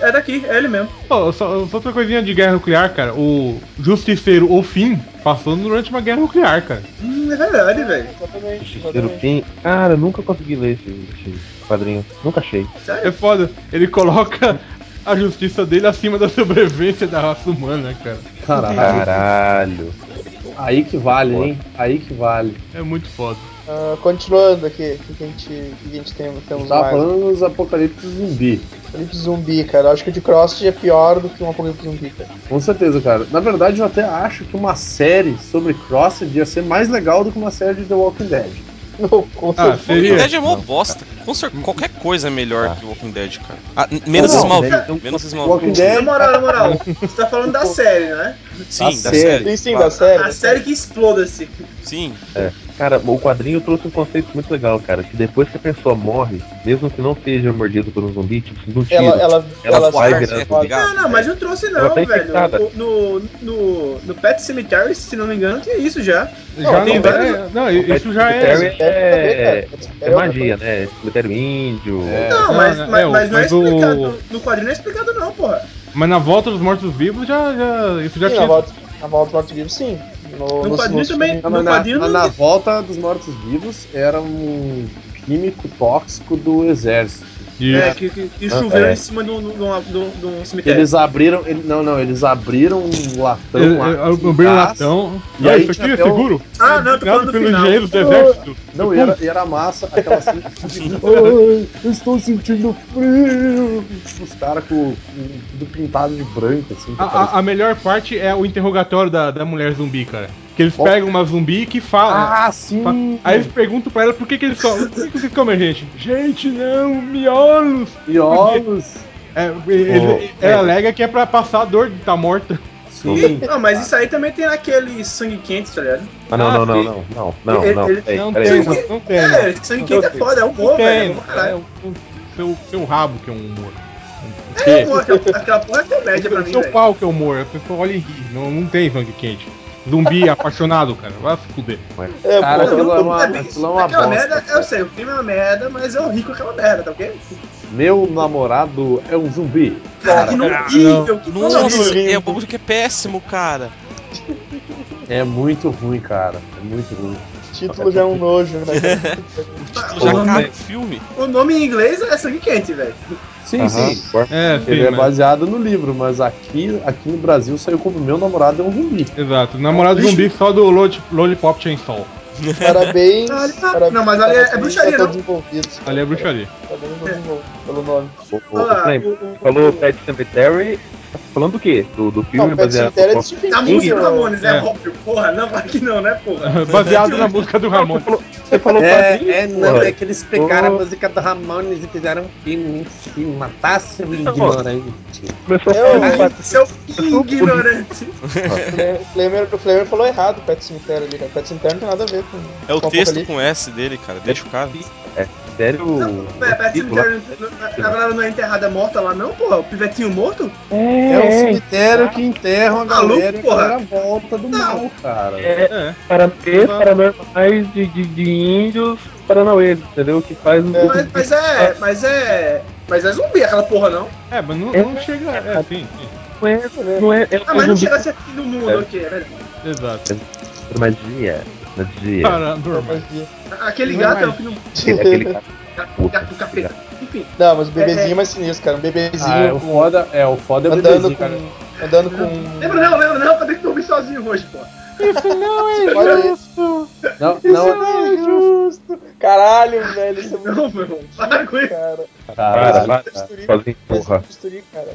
S7: É.
S4: É daqui, é ele mesmo.
S6: Pô, só, só outra coisinha de guerra nuclear, cara. O Justiceiro, o fim, passou durante uma guerra nuclear, cara.
S4: Hum, é verdade, velho.
S3: Exatamente,
S1: Justiceiro. Fim. Cara, eu nunca consegui ler esse, esse quadrinho. Nunca achei.
S6: É foda. Ele coloca a justiça dele acima da sobrevivência da raça humana, cara.
S7: Caralho.
S1: Caralho.
S7: Aí que vale, hein? Aí que vale.
S6: É muito foda.
S3: Ah, continuando aqui, o que, a gente, que a gente tem, temos
S7: Tava
S3: mais?
S7: falando dos apocalipse zumbi.
S3: Apocalipse zumbi, cara. Eu acho que o de Cross é pior do que um apocalipse zumbi, cara.
S7: Com certeza, cara. Na verdade, eu até acho que uma série sobre Crossed ia ser mais legal do que uma série de The Walking Dead.
S3: Com
S6: Ah,
S3: certeza.
S2: Walking. Dead é mó bosta. Com cer- qualquer coisa é melhor
S1: Ah.
S2: que Walking Dead, cara. Ah, menos
S7: Não,
S2: Smallville. Menos
S7: Walking
S2: Smallville.
S7: Dead
S4: Na moral, na moral, você tá falando da série, né?
S2: Sim,
S7: A
S2: da
S7: série.
S2: série.
S3: Sim, sim, da série.
S4: A série que exploda-se.
S2: Sim.
S1: Cara, o quadrinho trouxe um conceito muito legal, cara. Que depois que a pessoa morre, mesmo que não seja mordido por um zumbi, tipo, se não tira.
S3: Ela, ela,
S1: Ela
S3: ela,
S1: vai
S2: é, tá ligado?
S4: Não, não, mas não trouxe não,
S1: tá
S4: velho. No, no, no Pet Cemetery, se não me engano, tinha isso já.
S6: Já
S4: tem
S6: não,
S4: vários-
S6: é, não, isso já é.
S1: Cemitério é, é
S3: outra
S1: magia, né? Cemitério índio.
S7: É.
S4: Não, mas,
S6: é,
S4: mas,
S6: é,
S4: mas não é
S6: mas o-
S4: explicado. No, quadrinho não é explicado, não, porra.
S6: Mas na volta dos mortos-vivos já, já. Isso já
S3: Sim,
S6: tinha.
S3: na volta, na volta do Morto Vivo, sim. No,
S4: No quadrinho também.
S7: Não,
S4: No
S7: na,
S4: quadrinho
S7: mas
S4: não-
S7: na volta dos mortos-vivos era um químico tóxico do exército.
S4: É, que, que, que
S1: Ah,
S4: choveu
S1: é.
S4: em cima de um- cemitério.
S7: Eles abriram. ele- não, não, eles abriram um latão
S6: Eu,
S7: lá.
S6: eu,
S7: com
S6: eu abri um
S7: gás.
S6: latão.
S7: E
S6: Ah,
S7: aí
S6: isso aqui é
S7: até um-
S6: seguro?
S4: Ah, não, tô
S6: Nada
S4: falando final.
S6: engenheiros do exército.
S7: Não, e era, era massa aquela Ai, eu estou sentindo frio. Os caras com, com tudo pintado de branco, assim.
S6: A, a- a melhor parte é o interrogatório da, da mulher zumbi, cara. Que eles pegam uma zumbi que fala.
S7: Ah, sim!
S6: fa- Aí eles perguntam pra ela por que, que eles comem. Por que, que vocês comem a gente? Gente, não, miolos!
S7: Miolos!
S6: É, ele,
S1: Ó,
S6: ela
S1: é.
S6: alega que é pra passar a dor de estar morta.
S7: Sim.
S4: Não, mas isso aí também tem aquele sangue quente, tá ligado?
S1: Ah, não,
S6: Ah,
S1: não, não,
S6: sim.
S1: não, não, não,
S4: Ele-
S1: não.
S4: ele-
S1: Peraí,
S6: Não
S1: peraí.
S6: tem, não, não tem. não.
S4: É, sangue quente é foda, é humor,
S6: Não tem,
S4: velho. É
S6: não.
S4: humor,
S6: É o seu, seu rabo que é um humor.
S4: É humor, aquela, porra é comédia pra
S6: O
S4: mim,
S6: seu pau que é humor. A pessoa olha e ri. Não, não tem sangue quente. Zumbi apaixonado, cara. Vai se fuder.
S3: É,
S7: Cara,
S3: pô,
S7: aquilo é
S4: Não,
S7: uma, aquilo é uma
S4: aquela
S7: bosta.
S4: merda, eu sei, o filme é uma merda, mas eu ri com aquela merda, tá ok?
S7: Meu namorado é um zumbi.
S4: Cara, que horrível, que
S2: Nossa, é um bagulho que é péssimo, cara.
S7: é muito ruim, cara. É muito ruim.
S3: O título já é um nojo, né?
S2: Tu já
S4: O
S2: caga
S4: nome,
S2: o filme.
S4: o nome em inglês é sangue quente, velho.
S7: Sim,
S1: Aham,
S7: sim.
S6: É, sim,
S7: Ele é
S6: mas-
S7: baseado no livro, mas aqui, aqui no Brasil saiu como Meu Namorado é um Zumbi.
S6: Exato. Namorado
S4: Bicho.
S6: zumbi só do Loli- Lollipop Chainsaw.
S3: Parabéns.
S4: Ah, ele tá-
S3: parabéns
S4: não, mas ali é- é bruxaria,
S3: a
S4: não?
S3: envolvidos.
S6: Ali é bruxaria.
S3: Envolvidos pelo nome.
S1: O, o,
S4: o- o-
S1: falou
S4: o-
S1: Pet Cemetery, tá falando do quê? Do, do filme
S3: Não, Pet
S1: baseado
S3: é
S1: no-
S3: King,
S4: música do
S3: né?
S4: Ramones, é,
S6: É.
S4: óbvio. Porra, não, vai que não, né, porra?
S6: Baseado na música do Ramon.
S1: Você falou quadrinho, porra.
S7: que eles
S1: pegaram a
S7: música do Ramones e fizeram um filme em cima, tá, seu
S1: ignorante. Começou a falar.
S4: Seu ignorante.
S3: O Flamer, o Flamer falou errado o Pet Cemitério ali, cara. Pet Cemitério não tem nada a ver com.
S2: É o
S3: com
S2: texto com S dele, cara. Deixa o cara.
S1: Sério?
S4: Não, pera, pera, cemitério, a galera não é enterrada morta lá, não, porra? O pivetinho morto?
S7: É um cemitério que enterram a
S4: Maluco,
S7: galera e a
S4: porra.
S7: galera volta do mal, cara.
S6: É.
S1: Paranauês, paranormais de, de, de índios paranauês, entendeu? Que faz o.
S3: É.
S4: Mas, mas é. Mas é. Mas é zumbi aquela porra, não.
S6: É, mas não, não chega. É, sim, sim.
S1: Não é, não é, é
S4: Ah, mas não
S1: zumbi
S4: chega a ser fim do mundo,
S1: É.
S4: ok, é verdade.
S6: Exato.
S1: por magia. Magia.
S6: Paranormal.
S4: Aquele
S6: Não
S4: gato
S6: é
S4: é o que não.
S1: Aquele, aquele cara.
S4: Gato, gato capeta. Enfim.
S3: Não, mas o bebezinho
S4: É,
S3: é,
S4: é.
S3: mais sinistro, cara. Um bebezinho
S7: Ah, é o
S3: com-
S7: foda, é, o foda é o
S3: andando
S7: bebezinho,
S3: com.
S7: cara.
S3: Andando com.
S4: Lembra não, lembra não, pra ter que dormir sozinho hoje, pô.
S3: Olha aí.
S7: Não,
S3: Isso
S7: não,
S3: não é justo. Caralho, velho. Isso é muito
S4: Não, meu irmão. Para com isso.
S3: cara.
S1: Para,
S7: cara.
S1: para.
S3: Bisturi,
S1: Sozinho,
S3: Faz
S1: porra.
S3: bisturi, cara.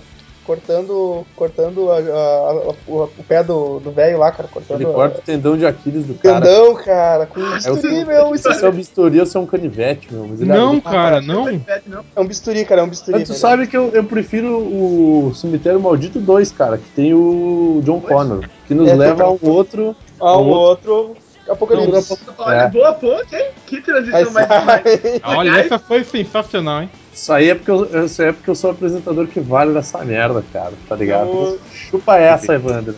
S3: Cortando, cortando a- a- a- o, o pé do do velho lá, cara. Cortando
S7: Ele
S3: a-
S7: corta o tendão de Aquiles do cara.
S3: tendão, cara, com um
S7: É o
S3: bisturi,
S7: seu-
S3: meu. Isso
S7: é um bisturi ou se é um canivete, meu. Mas ele
S6: Não,
S7: é...
S6: cara, não.
S4: Não.
S3: é um bisturi, cara, é um bisturi.
S7: Mas tu
S3: velho.
S7: sabe que eu, eu prefiro o Cemitério Maldito 2, cara, que tem o John Connor, que nos
S3: É,
S7: leva a um outro.
S3: Ah, um
S7: um
S3: outro apocalipse.
S4: Olha,
S7: É.
S4: boa ponte, hein? Que transição mais.
S6: Olha, essa foi sensacional, hein?
S7: Isso aí é porque eu, isso aí é porque eu sou o apresentador que vale nessa merda, cara, tá ligado?
S3: Eu-
S7: Chupa essa, Evandro.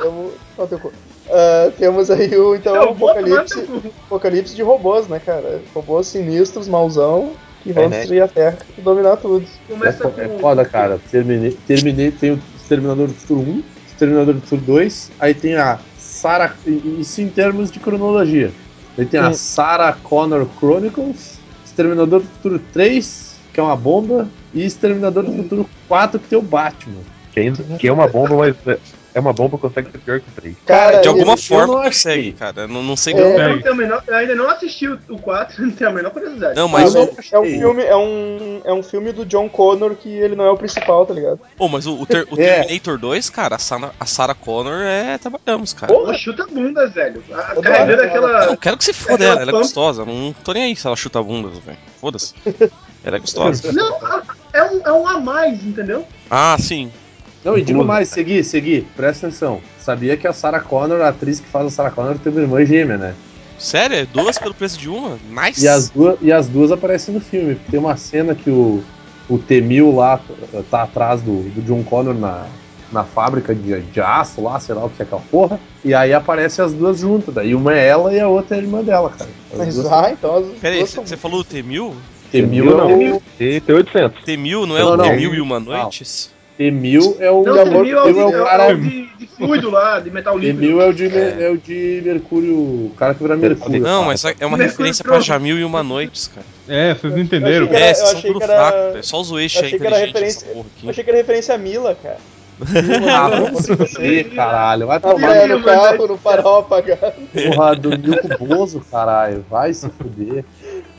S3: Temos, cu. Ah, temos aí o, então,
S4: Eu vou
S3: apocalipse, apocalipse de robôs, né, cara? Robôs sinistros, mauzão, que vão
S1: É, né?
S3: destruir a Terra e dominar tudo.
S7: É,
S4: Começa
S7: é
S4: com.
S7: foda, cara. Terminei, terminei, tem o Exterminador do Futuro 1, Exterminador do Futuro 2, aí tem a Sarah. Isso em termos de cronologia. Aí tem a
S3: Hum.
S7: Sarah Connor Chronicles, Exterminador do Futuro 3, que é uma bomba, e Exterminador do Futuro 4, que tem o Batman.
S1: Que, é uma bomba, mas é- é uma bomba consegue ser pior que o 3.
S3: Cara,
S2: De alguma
S7: eu
S2: forma
S7: não
S2: consegue,
S7: achei.
S2: cara. Não, não sei
S3: É.
S2: como.
S4: Eu, não tenho a menor- eu ainda não assisti o o 4, não tenho a menor curiosidade.
S2: Não, mas
S3: velho,
S2: o.
S3: é um filme, é um, é um filme do John Connor que ele não é o principal, tá ligado?
S2: Pô, mas o, o, ter- o
S7: É.
S2: Terminator 2, cara, a Sarah, a Sarah Connor é. Trabalhamos, cara.
S4: Porra, chuta bunda, velho. A- Carregando aquela.
S2: Eu quero que você foda ela, ela é gostosa. Não tô nem aí se ela chuta bundas, velho. Foda-se. Ela é gostosa.
S4: Não, é um, é um a mais, entendeu?
S2: Ah, sim.
S7: Não, e digo mais, segui, segui, presta atenção. Sabia que a Sarah Connor, a atriz que faz a Sarah Connor, tem uma irmã gêmea, né?
S2: Sério? É duas pelo preço de uma? Nice.
S7: E as, duas, e as duas aparecem no filme. Tem uma cena que o, o T-1000 lá tá atrás do, do John Connor na, na fábrica de, de aço lá, sei lá o que é aquela porra. E aí aparecem as duas juntas. Daí uma é ela e a outra é a irmã dela, cara. As
S3: Mas,
S7: duas
S3: ah, então as
S2: Pera aí,
S3: duas
S2: você
S3: são-
S2: falou do T-1000?
S7: T-1000
S1: não.
S7: é o,
S1: E tem 800.
S2: T-1000 não é
S7: Não,
S2: o. T-1000 e uma noites?
S7: T-1000 é o
S4: Não, mil é o,
S7: T-1000
S4: de,
S7: é o
S4: é
S7: cara.
S4: o de, de fluido lá, de metal líquido.
S7: T-1000 é o de, é. o de Mercúrio, o cara que vira Mercúrio.
S2: Não, mas é uma
S4: Mercúrio
S2: referência pra
S4: Pro.
S2: Jamil e uma noites, cara.
S6: É, vocês entenderam.
S3: Achei que era-
S2: é, vocês são tudo
S3: era-
S2: fraco. Só os eixos é aqui.
S3: Eu achei que era referência a Mila, cara.
S7: Ah, vamos se fuder, caralho. Vai tomar
S3: no carro, no farol apagado.
S7: porra do Milko Bozo, caralho. Vai se fuder.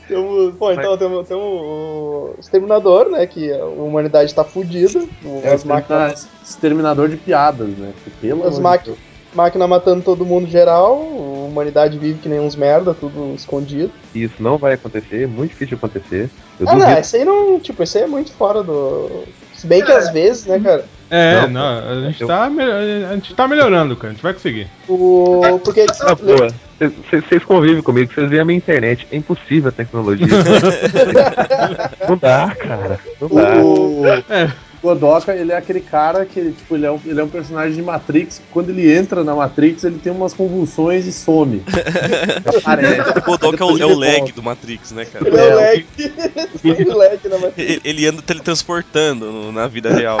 S3: Temos, pô, então temos, temos o Exterminador, né? Que a humanidade tá fudida. o-
S7: É o
S3: as máquinas,
S7: extermina- exterminador de piadas, né? Pelo
S3: as
S7: de Deus.
S3: máquina matando todo mundo geral. A humanidade vive que nem uns merda, tudo escondido.
S1: Isso não vai acontecer, é muito difícil de acontecer. Eu
S3: ah, não,
S1: duvido.
S3: esse aí não. Tipo, esse aí é muito fora do. Se bem que
S4: É.
S3: às vezes, né, cara?
S6: É,
S1: Não,
S6: não, a gente,
S1: eu-
S6: tá, me- a gente tá melhorando, cara. A gente vai conseguir.
S3: O. Porque.
S1: Ah, boa. Vocês convivem comigo, vocês veem a minha internet. É impossível a tecnologia. não dá, cara. Não dá.
S7: O
S6: É.
S7: Godoka, ele é aquele cara que, tipo, ele é, um, ele é um personagem de Matrix. Quando ele entra na Matrix, ele tem umas convulsões e some.
S2: O Godok é o, é o lag do Matrix, né, cara?
S3: Ele é o
S7: É,
S3: lag. Ele o lag.
S2: Ele, ele anda teletransportando no- na vida real.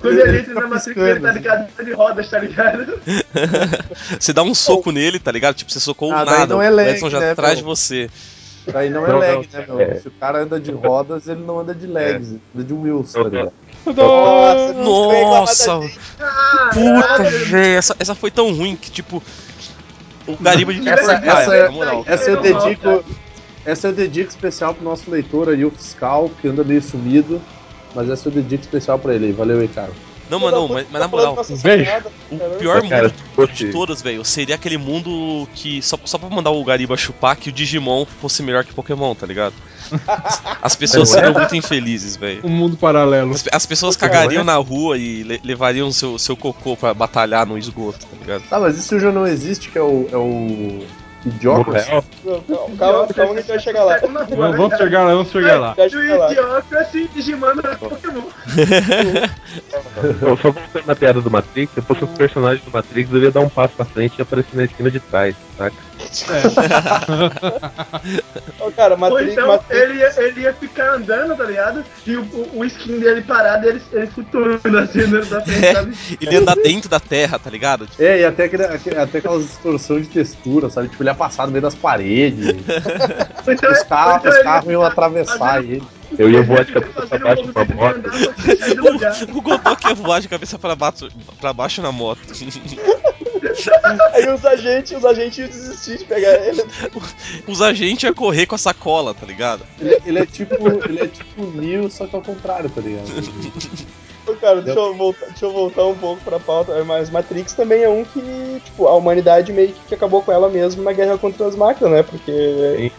S4: Quando, ele entra na Matrix,
S7: piscando,
S4: ele tá ligado de rodas, tá ligado?
S2: Você dá um soco nele, tá ligado? Tipo, você socou
S7: Ah,
S2: nada.
S7: não é
S2: o
S7: lag,
S2: Edson já
S7: né,
S2: atrás de você.
S7: Aí não é
S1: Não,
S7: lag,
S1: não,
S7: né, meu?
S1: é.
S7: Se o cara anda de rodas, ele não anda de legs, ele anda de wheels, tá ligado?
S3: Nossa,
S2: Nossa,
S3: gente.
S2: puta, velho. Essa, essa foi tão ruim que, tipo, o Gariba de
S7: Essa-
S2: cortar,
S7: essa é-
S2: na moral.
S7: Essa eu dedico. Essa eu dedico especial pro nosso leitor aí, o fiscal, que anda meio sumido. Mas essa eu dedico especial pra ele aí. Valeu aí, cara.
S2: Não, mas não, mas, mas na moral, o pior
S1: Cara,
S2: mundo
S1: fosse-
S2: de todas, velho, seria aquele mundo que, só, só pra mandar o Gariba chupar, que o Digimon fosse melhor que Pokémon, tá ligado? As pessoas seriam muito infelizes, velho.
S6: Um mundo paralelo.
S2: As, as pessoas cagariam na rua e le- levariam seu, seu cocô pra batalhar no esgoto, tá ligado?
S7: Tá, mas isso já não existe, que é o. É o. Idiocracy.
S3: Calma, calma, calma que a gente vai chegar lá.
S6: Vamos, chegar lá, vamos chegar lá.
S3: Lá.
S4: Idiocracy, Digimon Pokémon.
S1: Só, voltando na piada do Matrix, se eu fosse um personagem do Matrix, eu ia dar um passo pra frente e aparecer na esquina de trás, saca?
S3: Ô, cara, Matrix,
S4: então
S3: Matrix,
S4: ele ia, ele ia ficar andando, tá ligado? E o, o, skin dele parado, ele, ele flutuando assim andando pra frente, sabe?
S2: Ele anda dentro da terra, tá ligado? Tipo,
S7: É, e até, aquele, aquele- até aquelas distorções de textura, sabe? Tipo, ele ia passar no meio das paredes.
S4: Então-
S7: os carros,
S4: ou então
S7: os carros
S4: ia
S7: iam atravessar
S4: fazendo-
S7: ele.
S1: Eu ia voar de cabeça pra baixo com a moto.
S2: o Godok ia voar de cabeça pra baixo, pra baixo na moto.
S3: Aí os agentes, os agentes iam desistir de pegar ele.
S2: Os agentes iam correr com a sacola, tá ligado?
S7: Ele, ele é tipo. Ele é tipo Neo, só que ao contrário, tá ligado?
S3: Cara, deixa eu, voltar, deixa eu voltar um pouco pra pauta, mas Matrix também é um que, tipo, a humanidade meio que acabou com ela mesmo na guerra contra as máquinas, né? Porque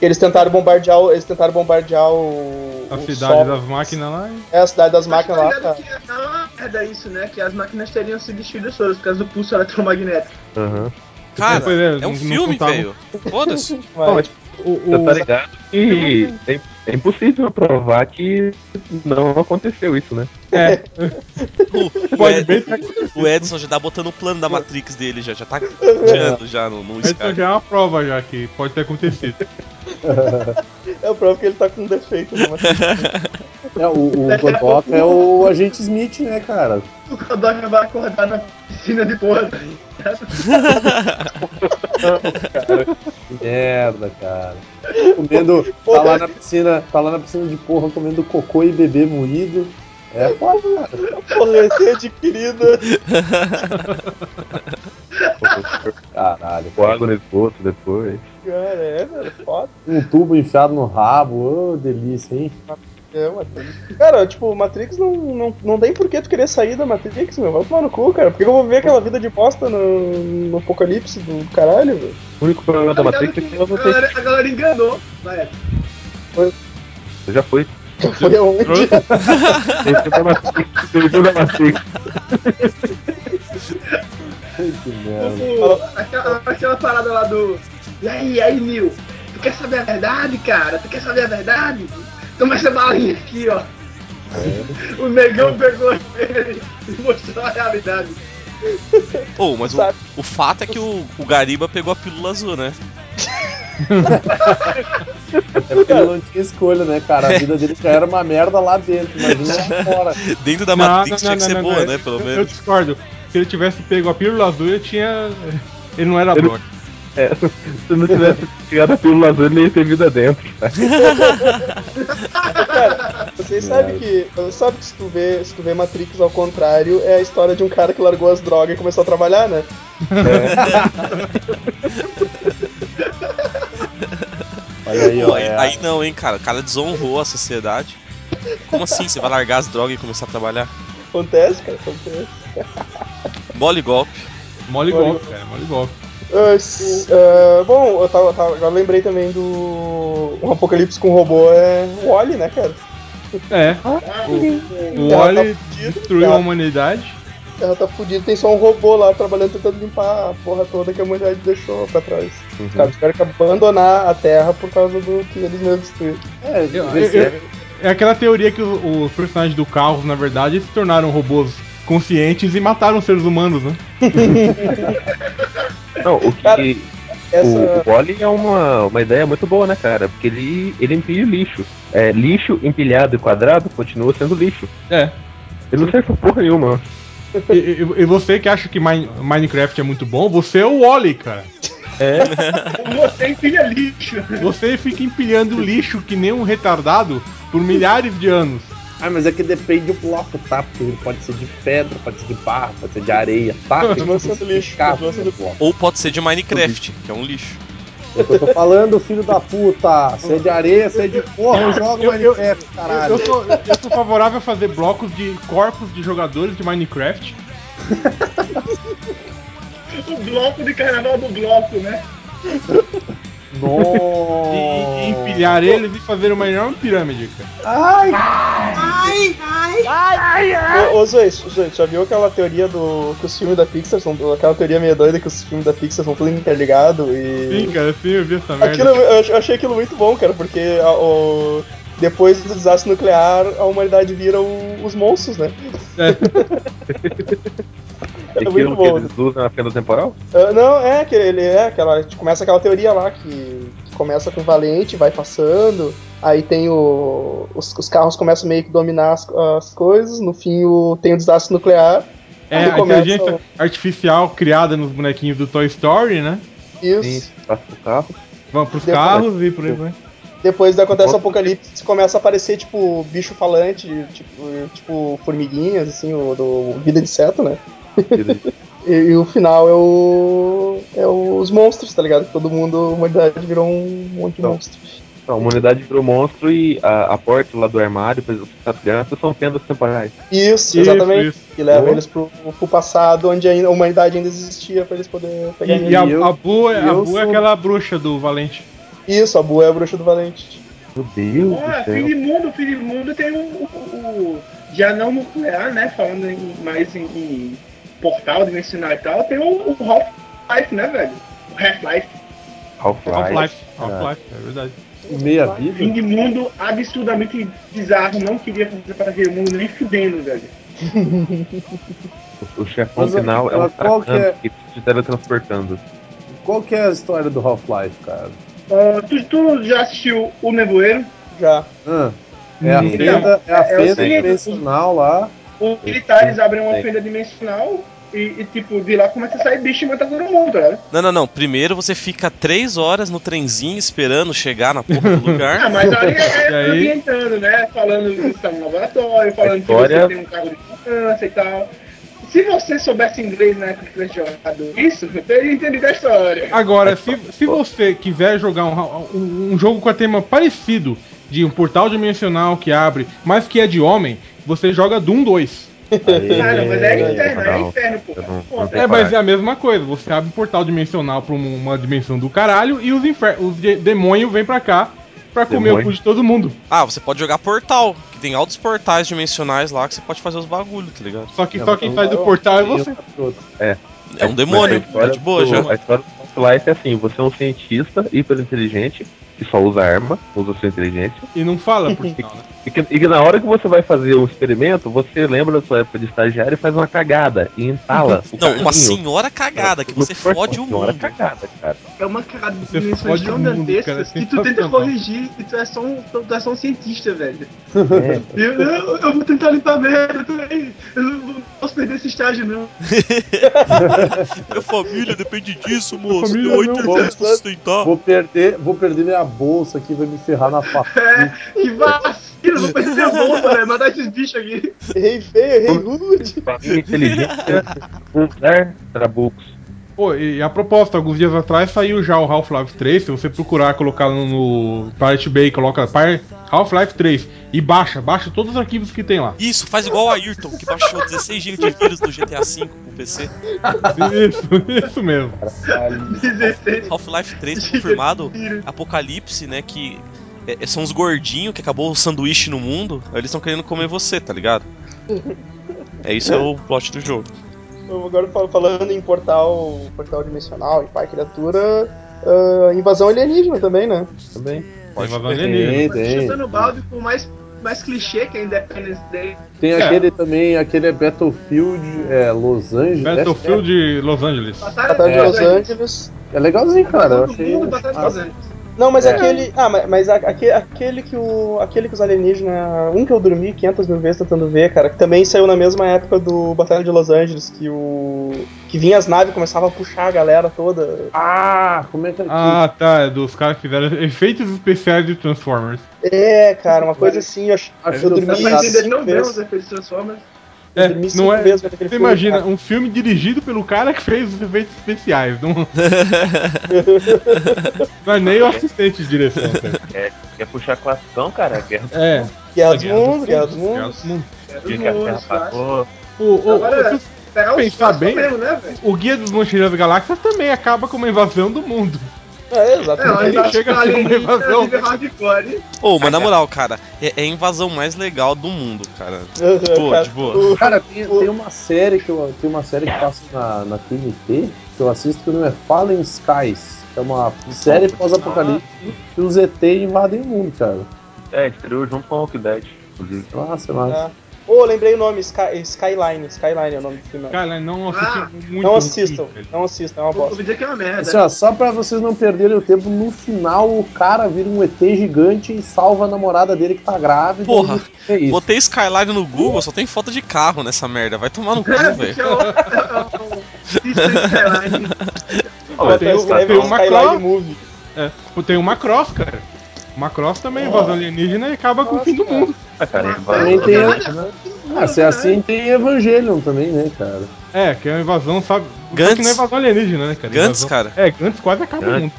S3: eles tentaram bombardear, eles tentaram bombardear o,
S6: A cidade das máquinas lá.
S3: É a cidade das máquinas lá. Tá.
S4: que é uma merda isso, né? Que as máquinas teriam sido destruídas todas por causa do pulso eletromagnético.
S1: Aham.
S2: Cara,
S6: Pois é,
S2: é um filme,
S6: contava.
S2: velho. Foda-se.
S1: Você tá ligado que é, é impossível provar que não aconteceu isso, né?
S6: É,
S2: O, o,
S6: pode
S2: Ed-
S6: bem
S2: o Edson já tá botando o plano da Matrix dele, já, já tá tirando já no, no Skype.
S6: já é uma prova já que pode ter acontecido.
S3: é o próprio que ele tá com defeito. Né?
S7: É, o, o Godoka é o agente Smith, né, cara?
S4: O Kodoka vai acordar na piscina de porra.
S7: Que merda, cara. Comendo. Tá lá na piscina. Tá lá na piscina de porra comendo cocô e bebê moído. É foda, cara.
S3: Porra, recém-adquirida.
S7: Caralho.
S1: Com água no esgoto depois.
S3: Cara, é, velho, foda.
S7: Um tubo enfiado no rabo. Ô, delícia, hein?
S3: É, Matrix. Cara, tipo, Matrix não, não, não tem por que tu querer sair da Matrix, meu. Vai tomar no cu, cara. Por que eu vou viver aquela vida de bosta no, no apocalipse do caralho, velho?
S1: O único problema da
S4: Tá
S1: Matrix é que ela
S4: a
S1: não tem.
S4: galera, a galera enganou na época.
S1: Você já foi.
S3: Foi aonde?
S7: Que merda.
S4: O- aquela, aquela parada lá do. E aí, e aí, Nil? Tu quer saber a verdade, cara? Tu quer saber a verdade? Toma essa balinha aqui, ó. O negão pegou ele e mostrou a realidade.
S2: Oh, mas o, o fato é que o, o Gariba pegou a pílula azul, né?
S7: É porque ele não tinha escolha, né, cara? A vida dele já era uma merda lá dentro. Imagina lá fora.
S2: Dentro da
S6: Não,
S2: Matrix
S6: não,
S2: tinha que
S6: não,
S2: ser
S6: não,
S2: boa,
S6: não,
S2: né? Pelo
S6: eu, eu
S2: menos.
S6: discordo. Se ele tivesse pego a pílula azul, ele tinha. Ele não era
S1: Ele-. É, se não tivesse chegado a pílula azul, ele ia ter vida dentro. Tá?
S3: Cara, vocês sabem que. Você sabe que se tu, vê, se tu vê Matrix ao contrário, é a história de um cara que largou as drogas e começou a trabalhar, né?
S7: Olha aí,
S2: Pô,
S7: ó.
S2: aí,
S7: É,
S2: aí não, hein, cara. O cara desonrou a sociedade. Como assim? Você vai largar as drogas e começar a trabalhar?
S3: Acontece, cara, acontece.
S2: Bola e golpe.
S6: Mole golpe, cara, mole golpe.
S3: Ah, s- ah, bom, eu tava, tava- agora eu lembrei também do. Um apocalipse com robô é o Wally, né, cara?
S6: É, o
S3: Ela
S6: Wally
S3: tá
S6: destruiu
S3: cara.
S6: a humanidade.
S3: Ela tá fudida, tem só um robô lá trabalhando tentando limpar a porra toda que a humanidade deixou pra trás. Os caras tiveram que abandonar a Terra por causa do que eles mesmos destruíram.
S7: é,
S6: Eu-
S7: esse
S6: eu-
S7: é-
S6: É aquela teoria que os personagens do Carros, na verdade, se tornaram robôs conscientes e mataram seres humanos, né?
S1: Não, o que.
S3: Cara, Essa.
S1: O, o Wally é uma, uma ideia muito boa, né, cara? Porque ele, ele empilha lixo. É, lixo empilhado e quadrado continua sendo lixo.
S6: É.
S1: Ele não serve pra porra nenhuma.
S6: E, e- e você que acha que Mine- Minecraft é muito bom, você é o Wally, cara.
S4: Você empilha lixo.
S6: Você fica empilhando lixo que nem um retardado por milhares de anos.
S7: Ah, mas é que depende do bloco, tá? Porque ele pode ser de pedra, pode ser de barro, pode ser de areia, tá? Tem
S3: Continua
S7: que
S3: sendo lixo,
S7: bloco.
S2: Ou pode ser de Minecraft, que é um lixo.
S7: É eu tô falando, filho da puta. Se é de areia, se é de porra, eu jogo
S6: Eu- eu-
S7: Minecraft,
S6: Eu,
S7: caralho.
S6: eu sou, eu sou favorável a fazer blocos de corpos de jogadores de Minecraft.
S4: O bloco de carnaval do bloco, né?
S7: Nossa.
S6: E, e empilhar eles e fazer uma enorme pirâmide, cara.
S3: Ô, ô Zoe, Zoe, já viu aquela teoria do. que os filmes da Pixar são. aquela teoria meio doida que os filmes da Pixar são tudo interligados e.
S6: Sim, cara, sim, eu vi essa merda.
S3: Aquilo, eu achei aquilo muito bom, cara, porque a- o- depois do desastre nuclear, a humanidade vira o- os monstros, né?
S6: É.
S1: É
S3: muito
S1: aquilo que
S3: bom,
S1: eles usam na fenda temporal?
S3: Ah, não, é que ele é aquela. Começa aquela teoria lá que, que começa com o Valente, vai passando, aí tem o. Os, os carros começam meio que dominar as, as coisas, no fim o, tem o desastre nuclear.
S6: É, a
S3: começa
S6: inteligência artificial criada nos bonequinhos do Toy Story, né?
S3: Isso.
S1: Passa pro carro.
S6: Vamos pros
S3: Depois-
S6: carros e por aí vai.
S3: Depois acontece o apocalipse, começa a aparecer, tipo, bicho falante, tipo, tipo formiguinhas, assim, o do Vida de Inseto, né? E, e o final é o. É os monstros, tá ligado? Todo mundo, a humanidade virou um monte de
S1: Não.
S3: monstros.
S1: Então, a humanidade virou monstro e a, a porta lá do armário para as crianças são fendas temporais.
S3: Isso, exatamente.
S6: Isso,
S3: Que leva
S1: Boa.
S3: eles pro, pro passado, onde ainda, a humanidade ainda existia, pra eles poderem pegar
S6: E, e a, a Bu, é-
S7: e
S6: a Bu é
S7: sou-
S6: aquela bruxa do Valente.
S3: Isso, a Bua é a bruxa do Valente.
S1: Meu Deus
S4: Ó,
S1: do
S4: fim
S1: céu.
S4: de mundo, fim de mundo tem o, o, o- já não nuclear, né? Falando em, mais em, em portal dimensional e tal, tem o, o Half-Life, né, velho? O Half-Life.
S1: Half-Life.
S6: Half-Life. Half-Life, é verdade.
S7: Meia
S4: Fim de mundo absurdamente bizarro, não queria fazer para aquele mundo nem fudendo, velho.
S1: O, o chefão
S7: Mas,
S1: final é um
S7: qual que é-
S1: que te teletransportando.
S7: Qual que é a história do Half-Life, cara?
S4: Ah, tu, tu já assistiu O Nevoeiro?
S3: Já.
S7: Ah, é a fenda, é a
S4: é o
S7: fenda dimensional lá.
S4: Os militares abrem uma fenda dimensional e, e, tipo, de lá começa a sair bicho e matar todo mundo, né?
S2: Não, não, não. Primeiro você fica três horas no trenzinho esperando chegar na porra do
S4: Ah,
S2: lugar.
S4: mas ali é
S6: E aí?
S4: ambientando, né? Falando que está no laboratório, falando
S1: História-
S4: que você tem um carro de segurança e tal. Se você soubesse inglês na época que tivesse jogado isso, eu teria entendido a história.
S6: Agora, se, se você quiser jogar um, um, um jogo com a tema parecido, de um portal dimensional que abre, mas que é de homem, você joga Doom 2.
S4: Cara, mas é inferno, é inferno, pô.
S1: Não- não
S6: É, mas é a mesma coisa. Você abre um portal dimensional pra uma, dimensão do caralho e os, infer os de- demônios vêm pra cá pra comer o
S1: Demônio.
S6: cu de todo mundo.
S2: Ah, você pode jogar portal, que tem altos portais dimensionais lá que você pode fazer os bagulhos, tá ligado?
S6: Só que
S7: Não,
S6: só quem sai do
S7: eu-
S6: portal é você.
S2: É um demônio,
S1: Mas a história
S2: tá de boa
S1: do-
S2: já.
S1: A história do Half-Life é assim: você é um cientista hiper inteligente que só usa arma, usa sua inteligência.
S6: E não fala por sinal, né?
S1: E que, e que na hora que você vai fazer um experimento, você lembra da sua época de estagiário e faz uma cagada e entala. o
S2: Não, uma senhora cagada, que você fode o
S1: Senhora
S2: mundo.
S1: cagada, cara.
S4: É uma cagada de dimensões
S6: o
S4: gigantescas que tu tenta corrigir e tu é só um, tu é só um cientista, velho.
S1: É,
S4: Eu, eu, eu vou tentar limpar a merda também. Eu não posso perder esse estágio, não.
S2: Minha família depende disso, moço.
S6: família
S2: Tem oito irmãos pra sustentar.
S7: Vou perder, vou perder minha bolsa aqui, vai me ferrar na faca.
S4: É, que vacina, vou perder a bolsa, velho. Mandar esses bichos aqui.
S3: Errei feio, errei rude.
S1: inteligência, trabucos.
S6: Pô, e a propósito, alguns dias atrás saiu já o Half-Life 3. Se você procurar, colocar no, no Pirate Bay, coloca Half-Life 3 e baixa, baixa todos os arquivos que tem lá.
S2: Isso, faz igual o Ayrton, que baixou 16 GB de vírus do GTA V pro PC.
S6: Isso, isso mesmo.
S4: 16.
S2: Half-Life 3 tá confirmado. Apocalipse, né? Que é- são os gordinhos que acabou o sanduíche no mundo. Eles estão querendo comer você, tá ligado? É isso é o plot do jogo.
S3: Agora fal- falando em portal, portal dimensional e pai criatura, ah, invasão alienígena também, né?
S1: Também.
S6: Invasão alienígena.
S7: Tem, tem.
S4: chutando o balde por mais, mais clichê que a Independence Day.
S7: Tem
S6: É.
S7: aquele também, aquele é Battlefield é, Los Angeles.
S6: Battlefield de Los Angeles.
S4: Batalha
S3: Batalha de
S7: É.
S3: Los Angeles.
S7: É legalzinho, cara. Eu
S4: Todo
S7: achei.
S4: mundo, Batalha de Los Angeles.
S3: Não, mas
S7: É.
S3: aquele. Ah, mas, mas a- aque- aquele que o. Aquele que os alienígenas. Um que eu dormi 500 mil vezes tentando ver, cara, que também saiu na mesma época do Batalha de Los Angeles, que o. Que vinha as naves e começava a puxar a galera toda.
S7: Ah, que é?
S6: Ah, tá, é dos caras que fizeram efeitos especiais de Transformers.
S3: É, cara, uma coisa assim, eu, eu
S7: que
S3: dormi cinco
S4: tão bem
S3: vezes.
S4: os efeitos Transformers.
S6: É, não é.
S3: aquele
S6: Você
S3: filme,
S6: imagina,
S3: cara.
S6: um filme dirigido pelo cara que fez os efeitos especiais. Não, não é nem o assistente de direção, cara.
S1: É, quer puxar classicão, cara? Guerra
S6: É.
S3: Guerra dos Mundos, Guerra dos Mundos.
S6: dos.
S4: É dos
S1: que a Terra
S4: mundos.
S6: O, o,
S4: Agora,
S6: o-
S4: pegar os
S6: pensar bem-
S4: mesmo, né,
S6: o Guia dos Mochileiros das Galáxias também acaba com uma invasão do mundo.
S3: É,
S4: É,
S3: exatamente.
S6: Ele chega a ser uma invasão.
S4: hardcore.
S2: Ô, mas na moral, cara, é, é a invasão mais legal do mundo, cara. Pô,
S3: Cara,
S2: de boa.
S3: o-
S7: Cara, tem, tem uma série que eu, tem uma série que passa na, na TNT que eu assisto que não é Fallen Skies. que É uma série pós-apocalipse que os ET invadem o mundo, cara.
S1: É, estreou junto com o Walking Dead. inclusive.
S7: Nossa, massa.
S3: Ah. Ô, lembrei o nome, Sky- Skyline. Skyline é o nome do filme.
S6: Cara, não assistam
S4: Ah,
S6: muito.
S3: Não assistam, não assistam, é uma bosta.
S4: dizer que é uma merda.
S7: Assim, ó, só pra vocês não perderem o tempo, no final o cara vira um ET gigante e salva a namorada dele que tá grávida.
S2: Porra,
S7: é isso.
S2: Botei Skyline no Google, só tem foto de carro nessa merda. Vai tomar no cu,
S4: É,
S2: velho.
S4: é o- é o Skyline.
S6: Tem, o-
S3: um Skyline Movie.
S6: é, tem uma cross, cara. Uma cross também, invasão alienígena e acaba com o fim do
S3: Nossa,
S6: mundo.
S1: Ah, cara,
S7: Também
S1: invasão.
S7: tem, ah, se é assim, tem Evangelion também, né, cara?
S6: É, que é uma invasão, sabe? Só que não é
S2: Gantz.
S6: invasão alienígena, né, cara?
S2: Gantz,
S6: Invasão-
S2: cara.
S6: É, Gantz quase acaba o
S1: Gantz.
S6: mundo.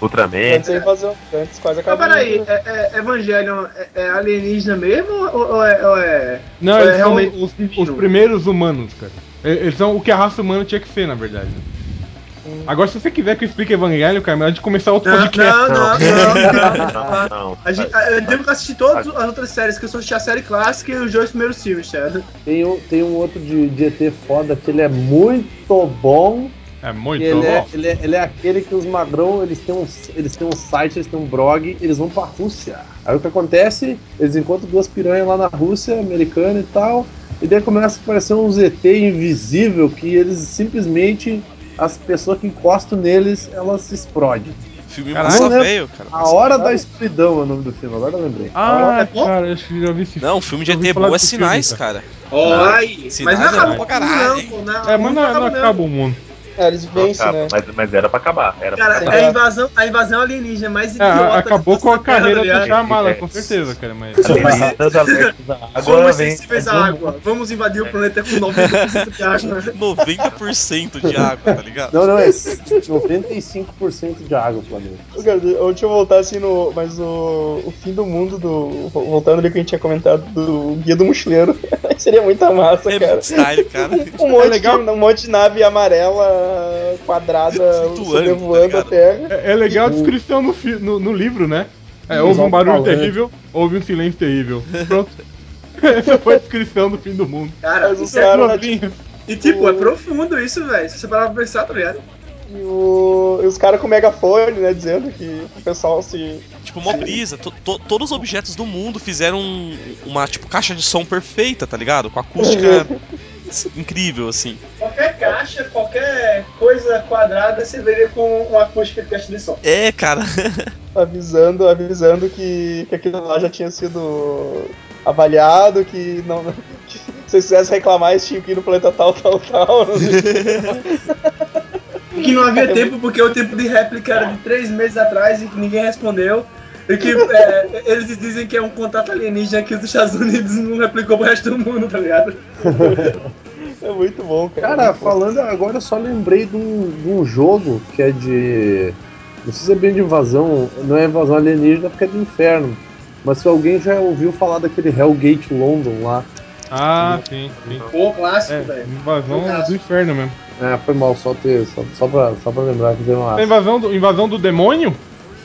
S1: Ultraman.
S3: Antes da invasão, antes quase
S4: Mas
S3: acabou.
S4: peraí, é, é, Evangelion é, é alienígena mesmo ou, ou é, ou é-
S6: Não,
S4: ou é
S6: eles são
S4: realmente
S6: os, os primeiros humanos, cara. Eles são o que a raça humana tinha que ser, na verdade. Agora, se você quiser que eu explique Evangelho, cara, é melhor de começar outro
S4: Não,
S6: podcast.
S4: não, não, não,
S1: Não, não.
S4: A gente, eu devo assistir todas as outras séries, que eu só assisti a série clássica e os dois primeiros filmes, certo?
S7: Tem um, tem um outro de, de ET foda que ele é muito bom.
S6: É muito
S7: ele, é,
S6: bom.
S7: ele, é, ele é aquele que os magrão, eles têm, um, eles têm um site, eles têm um blog, eles vão pra Rússia. Aí o que acontece? Eles encontram duas piranhas lá na Rússia, americana e tal, e daí começa a aparecer um ZT invisível que eles simplesmente, as pessoas que encostam neles, elas se explodem.
S2: Filme
S6: Caralho.
S2: massa
S7: Não lembro.
S2: velho, cara.
S7: A Hora da Escuridão é o nome do filme, agora eu lembrei.
S6: Ah,
S4: bom?
S6: cara, eu já vi esse
S2: Não, filme de ET boa é sinais,
S6: filme,
S2: cara.
S4: Oi! Mas
S2: Sinais
S4: não
S2: é
S4: acabou o
S2: pra
S4: mundo,
S2: caralho,
S4: não,
S6: É,
S4: o
S6: mas não,
S4: acaba
S6: o mundo.
S3: É, eles vencem,
S1: acaba,
S3: né?
S1: mas, mas era pra acabar. Era pra
S4: Cara,
S1: acabar.
S4: a invasão, a invasão alienígena é mais
S6: É,
S4: idiota.
S6: acabou
S4: da
S6: com a carreira do
S4: ligado?
S6: Shyamalan,
S1: É.
S6: com certeza, cara, mas...
S4: Somos
S1: vem.
S4: sensíveis à água. Vamos invadir o planeta com 90% de água.
S2: 90% de água, tá ligado?
S7: Não, não, é 95% de água o planeta.
S3: Cara, deixa eu voltar assim no. Mas o, o fim do mundo do. Voltando ali que a gente tinha comentado do Guia do Mochileiro. Seria muita massa,
S2: É
S3: cara.
S2: style, cara.
S3: Um monte,
S6: legal.
S3: de, um monte de nave amarela, quadrada, sobrevoando
S2: tá
S3: a? Terra.
S6: É, é legal a descrição no, fi- no, no livro, né? É, houve um barulho
S7: falando.
S6: terrível, houve um silêncio terrível. Pronto. Essa foi a descrição do fim do mundo.
S4: Cara,
S3: Mas
S4: isso é- e tipo, é profundo isso, velho. Se você parar pra pensar, tá ligado?
S3: E, o- e os caras com megafone, né? Dizendo que o pessoal se.
S2: Tipo, mó brisa. To- to- todos os objetos do mundo fizeram um- uma, tipo, caixa de som perfeita, tá ligado? Com acústica incrível, assim.
S4: Qualquer caixa, qualquer coisa quadrada, você veria com uma acústica de caixa de som.
S2: É, cara.
S3: avisando, avisando que, que aquilo lá já tinha sido avaliado, que não. Que se eles quisessem reclamar, eles tinham que ir no planeta tal, tal, tal.
S4: E que não havia tempo, porque o tempo de réplica era de três meses atrás e que ninguém respondeu. E que é, eles dizem que é um contato alienígena que os Estados Unidos não replicou pro resto do mundo, tá ligado?
S3: É muito bom, cara.
S7: Cara, falando agora, eu só lembrei de um, de um jogo que é de. Não sei se é bem de invasão, não é invasão alienígena porque é do inferno. Mas se alguém já ouviu falar daquele Hellgate London lá,
S6: Ah, sim, sim.
S4: Pô, clássico,
S6: É,
S4: velho.
S6: invasão do inferno mesmo.
S7: é, foi mal só ter, só, só, pra, só pra lembrar que tem uma.
S6: A invasão do, invasão do demônio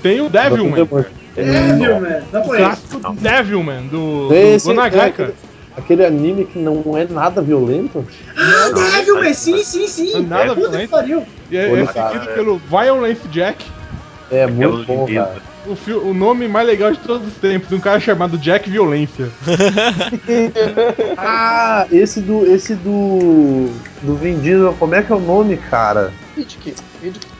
S6: tem o Devilman.
S4: É, viu, mano? Não
S6: O
S4: conheço.
S6: clássico Devilman do, do
S7: Esse é
S6: Gonagai,
S7: aquele,
S6: cara.
S7: aquele anime que não é nada violento.
S4: Ah, Devil, man, sim, sim, sim.
S6: Não é nada
S4: Puta que
S6: violento.
S4: pariu.
S6: E é, é seguido
S1: é.
S6: pelo Violence Jack.
S7: É muito bom, cara.
S6: O, o nome mais legal de todos os tempos, de um cara chamado Jack Violência.
S7: Ah, esse do. Esse do. Do Vin Diesel, como é que é o nome, cara?
S3: Vidic.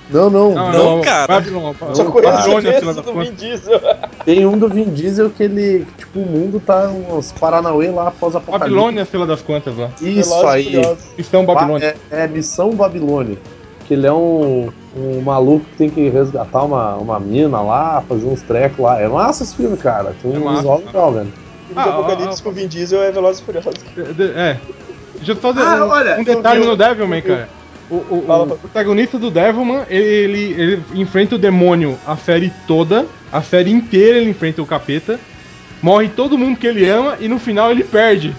S7: Não, não.
S2: Não, cara.
S6: Babylon,
S3: Só
S7: Não,
S3: conheço esse do. Vin Diesel.
S7: Tem um do Vin Diesel que ele. Tipo, o mundo tá uns Paranauê lá após a apocalipse.
S6: Babilônia, fila das quantas lá.
S7: Isso
S3: Velozes
S7: aí.
S6: Estão Babilônia.
S7: É, é Missão Babilônia. Que ele é um, um maluco que tem que resgatar uma, uma mina lá, fazer uns trecos lá. É massa esse filme, cara. Tem
S6: É
S7: um
S6: massa.
S7: visual legal, velho.
S3: O
S6: Ah,
S3: Apocalipse
S6: ah,
S3: com o Vin Diesel é Velozes e Furiosos.
S6: De- É. Deixa eu só dizer
S4: Ah,
S6: um,
S4: olha,
S6: um detalhe no Devilman, cara. O, o- o protagonista do Devilman, ele, ele, ele enfrenta o demônio a série toda, a série inteira ele enfrenta o capeta, morre todo mundo que ele ama e no final ele perde.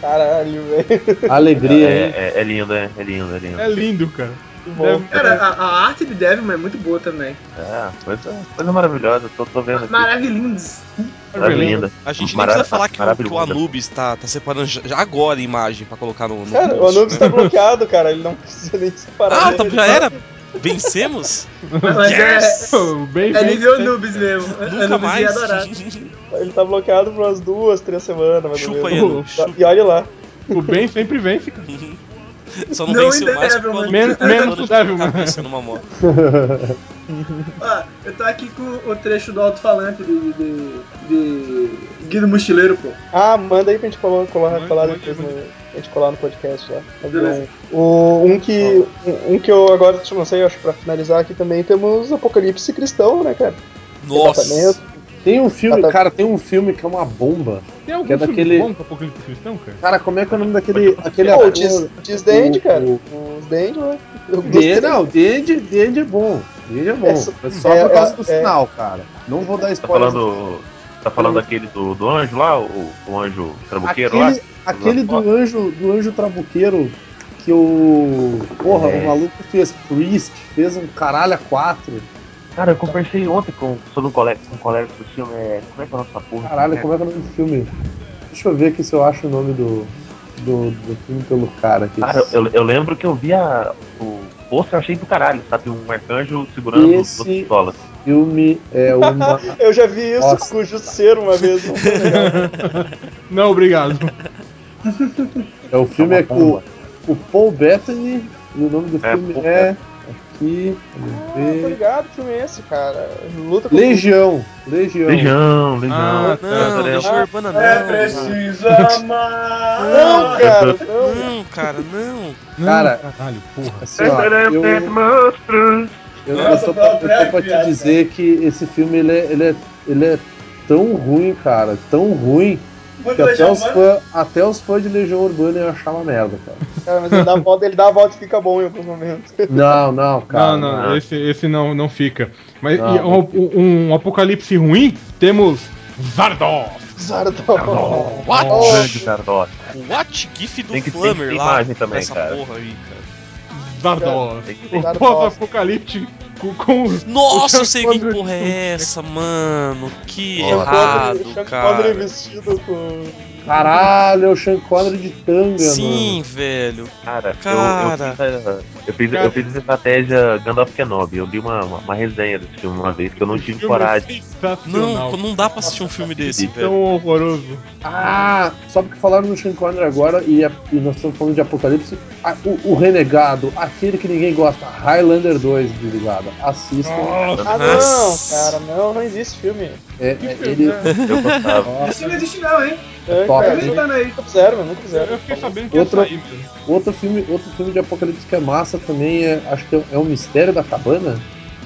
S3: Caralho, velho.
S7: Alegria,
S1: É, é, é lindo, é, é lindo, é lindo.
S6: É lindo, cara.
S3: Que bom.
S6: Deve-
S4: Cara, a, a arte de Devil é muito boa também.
S1: É, coisa, coisa maravilhosa, tô, tô vendo aqui.
S4: Maravilhindos.
S1: Maravilhosa.
S2: A gente nem precisa falar que o, que o. Anubis tá, tá separando já já agora a imagem pra colocar no, no
S3: Cara, o
S2: post,
S3: Anubis
S2: né?
S3: tá bloqueado, cara. Ele não precisa nem separar.
S2: Ah,
S3: né?
S2: tá,
S3: Ele
S2: já era? Vencemos?
S4: Mas
S2: Yes!
S6: Bem,
S4: é, é nível Anubis mesmo.
S2: Nunca
S4: Anubis
S2: mais.
S4: ia adorar.
S3: Ele tá bloqueado por umas duas, três semanas, mais ou
S2: Chupa aí,
S3: menos.
S2: Anubis, chupa.
S3: E olha lá.
S6: O bem sempre vence, cara.
S2: Só não,
S4: Não
S2: mais
S4: é,
S2: o
S6: Men-
S2: tá
S6: menos
S2: dando
S6: o Devil,
S2: numa moto.
S4: Ah, eu tô aqui com o trecho do alto-falante de, de, de Guido Mochileiro, pô.
S3: Ah, manda aí pra gente colar, colar, depois no, a gente colar no podcast. Fazer
S4: Beleza.
S3: Um, o- um que. Um, um que eu agora não sei, acho pra finalizar aqui também temos Apocalipse Cristão, né, cara?
S2: Nossa!
S7: Tem um filme,
S3: tá.
S7: cara, tem um filme que é uma bomba.
S6: Tem algum
S7: Que é
S6: filme
S7: daquele-
S6: bom com Apocalipse Cristão, cara?
S7: Cara, como é que é o nome daquele. aquele
S3: Pô, o
S7: ator?
S3: Diz, Diz the End,
S7: o-
S3: cara.
S7: o-
S3: O os Dandy, eu eu
S7: D,
S3: gostei.
S7: não, D é bom. D é bom. Mas só
S3: é-
S7: por causa
S3: é-
S7: do
S3: é-
S7: final, cara. Não vou dar
S1: Tá
S7: spoiler.
S1: falando. Tá falando daquele do, do anjo lá, o, o anjo trabuqueiro lá?
S7: Aquele, aquele do anjo, do anjo trabuqueiro que o. Porra,
S1: É.
S7: o maluco fez Priest, fez um caralho a quatro.
S1: Cara, eu conversei ontem com, sobre um colega, com um colega do filme. É, como é que é a nossa porra?
S7: Caralho, como é que é o nome do filme? Deixa eu ver aqui se eu acho o nome do, do, do filme pelo cara aqui.
S1: Cara, eu, eu lembro que eu vi a, o pôster, eu achei do caralho, sabe? Um arcanjo segurando duas
S7: Esse-
S1: pistolas.
S7: Filme é uma.
S3: Eu já vi isso
S7: Nossa.
S3: com o Justiceiro uma vez. Não.
S6: Não, obrigado.
S7: É o filme
S1: É
S7: é com o Paul Bettany e o nome do
S1: É,
S7: filme
S1: Paul
S7: é. Aqui.
S3: Ah, que filme é esse, cara. Luta com
S7: Legião. Legião.
S1: Legião, Legião.
S6: Ah,
S2: Não,
S1: Adorei.
S2: Legião Urbana não.
S4: É preciso amar.
S3: Não, cara, não.
S2: Não, cara, não.
S6: Não,
S7: Cara,
S6: caralho, porra.
S7: Assim, ó, eu,
S1: Monstros.
S7: Eu, eu
S4: Nossa,
S7: tô, pra, eu tô pra te dizer que esse filme ele é, ele, é, ele é tão ruim, cara. Tão ruim que até os, fã, até os fãs de Legião Urbana iam achar uma merda, cara.
S3: Cara, mas ele dá a volta, ele dá a volta e fica bom em alguns momentos.
S7: Não, não, cara.
S6: não, não,
S1: não.
S6: esse, esse não, não fica. Mas
S7: Não,
S6: e
S7: não
S6: um, um apocalipse ruim, temos Zardoz.
S3: Zardon.
S2: What?
S1: Um grande Zardoz.
S2: What GIF do
S1: Tem que- tem
S2: Flammer
S1: que ter
S2: lá.
S1: imagem também, cara.
S2: porra aí, cara.
S1: Ter.
S6: O
S3: Zardoz.
S6: pós-apocalíptico com, com os-
S2: Nossa, eu sei que porra é essa, mano. Que
S1: Nossa.
S2: errado, cara.
S3: vestido com.
S7: Caralho, é o Sean Connery de tanga,
S2: Sim, velho.
S1: Cara,
S2: Cara.
S1: Eu, eu, fiz, a- eu, fiz,
S6: Cara.
S1: eu fiz estratégia Gandalf Kenobi. Eu li uma, uma, uma resenha desse filme uma vez que eu não tive
S6: filme é
S1: coragem.
S2: Não, não dá pra assistir um filme desse,
S1: Tão
S2: velho.
S6: Tão horroroso.
S7: mano. Ah, só porque falaram no Sean Connery agora e, a- e nós estamos falando de Apocalipse. ah, o, o Renegado, aquele que ninguém gosta, Highlander 2, desligado. Assistam.
S3: Ah, não,
S2: Nossa.
S3: cara, não, não existe filme.
S7: É, é, ele.
S1: Eu gostava.
S4: Isso não existe não, hein?
S3: É,
S7: top,
S3: cara,
S7: hein?
S4: Tá vendo aí?
S3: nunca
S6: Eu fiquei sabendo que ia
S7: Outra-
S6: sair mesmo.
S7: Outro filme, outro filme de Apocalipse que é massa também é. Acho que é, é o Mistério da Cabana.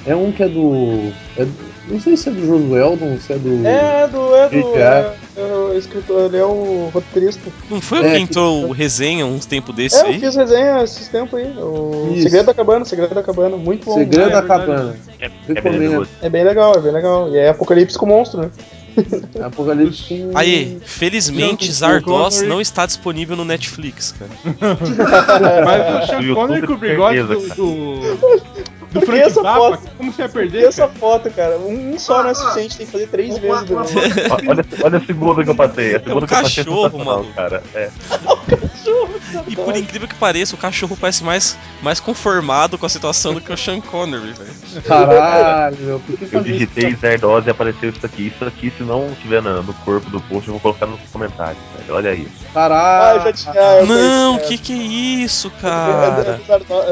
S7: É um que é do. é do- não sei se é do Josué Weldon, se é do.
S3: É, do. É do. É, é o escritor, ele é o roteirista.
S2: Não foi
S7: É,
S2: o que
S7: que-
S2: entrou o resenha uns tempos desse
S3: É, eu
S2: aí?
S3: fiz resenha esses tempos aí. O
S7: Isso.
S3: Segredo da Cabana, Segredo da Cabana, muito bom.
S7: Segredo
S6: é
S7: da
S6: verdade.
S7: Cabana.
S1: É, é.
S3: É bem legal, é bem legal. E é Apocalipse com monstro, né?
S7: Apocalipse com.
S2: Aí, felizmente Zardoz não está disponível no Netflix, cara.
S6: Mas o Sean Connery com o bigode do. do... Do Frank
S3: essa
S6: Zappa,
S3: foto?
S6: como você ia
S3: E
S6: perder?
S3: essa
S6: cara?
S3: foto, cara? Um, um só não é
S4: Ah,
S3: suficiente, tem que fazer três vezes. né?
S1: Olha, olha a segunda que eu passei. A segunda
S2: um
S1: que eu passei é
S2: cachorro, maluco.
S1: cara. É.
S2: E por incrível que pareça, o cachorro parece mais, mais conformado com a situação do que o Sean Connery, velho.
S7: Caralho. Por que
S1: Eu
S7: isso?
S1: digitei Zardoz e apareceu isso aqui. Isso aqui, se não tiver na- no corpo do post, eu vou colocar nos comentários. velho. Olha aí.
S3: Ah,
S7: Caralho.
S3: já tinha. ah, eu
S2: Não, que que é isso,
S3: é.
S2: cara?
S3: É é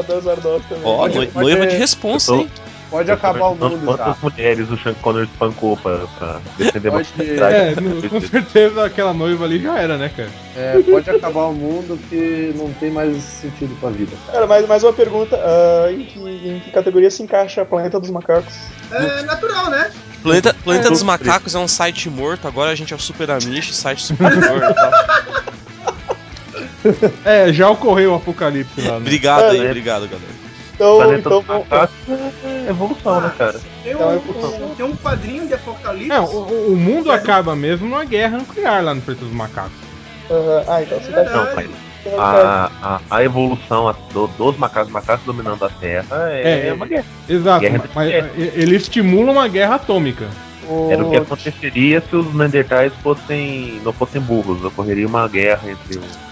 S3: também.
S2: Ó, noiva de responsa,
S1: eu tô-
S2: hein?
S7: Pode acabar o mundo.
S1: Quantas mulheres o Sean Connery espancou pra, pra defender uma
S7: Pode-
S1: sociedade?
S6: É, no- com certeza aquela noiva ali já era, né, cara?
S7: É, pode acabar o mundo que não tem mais sentido pra vida, cara.
S3: Cara, mais, mais uma pergunta. ah, em, que, em que categoria se encaixa a Planeta dos Macacos?
S4: É natural, né?
S2: Planeta, Planeta
S1: É.
S2: dos Macacos é um site morto, agora a gente é o Super Amish, site superior e tal.
S6: É, já ocorreu o apocalipse lá, né?
S2: Obrigado
S3: É,
S2: aí,
S1: né?
S2: obrigado, galera.
S3: Então,
S1: Planeta
S3: então
S1: Macacos é evolução, né, cara?
S4: Tem
S3: Então,
S4: um,
S3: eu-
S4: um- tem um quadrinho de Apocalipse.
S6: É, o, o mundo acaba mesmo numa guerra nuclear lá no Planeta dos Macacos.
S3: ah, ah, então você tá
S1: Não, a, a, a evolução do- dos macacos, macacos dominando a Terra é,
S6: É,
S1: uma guerra.
S6: Exato,
S1: Guerra
S6: mas ele estimula uma guerra atômica.
S1: Era o que aconteceria se os Neandertais fossem, não fossem burros. Ocorreria uma guerra entre os.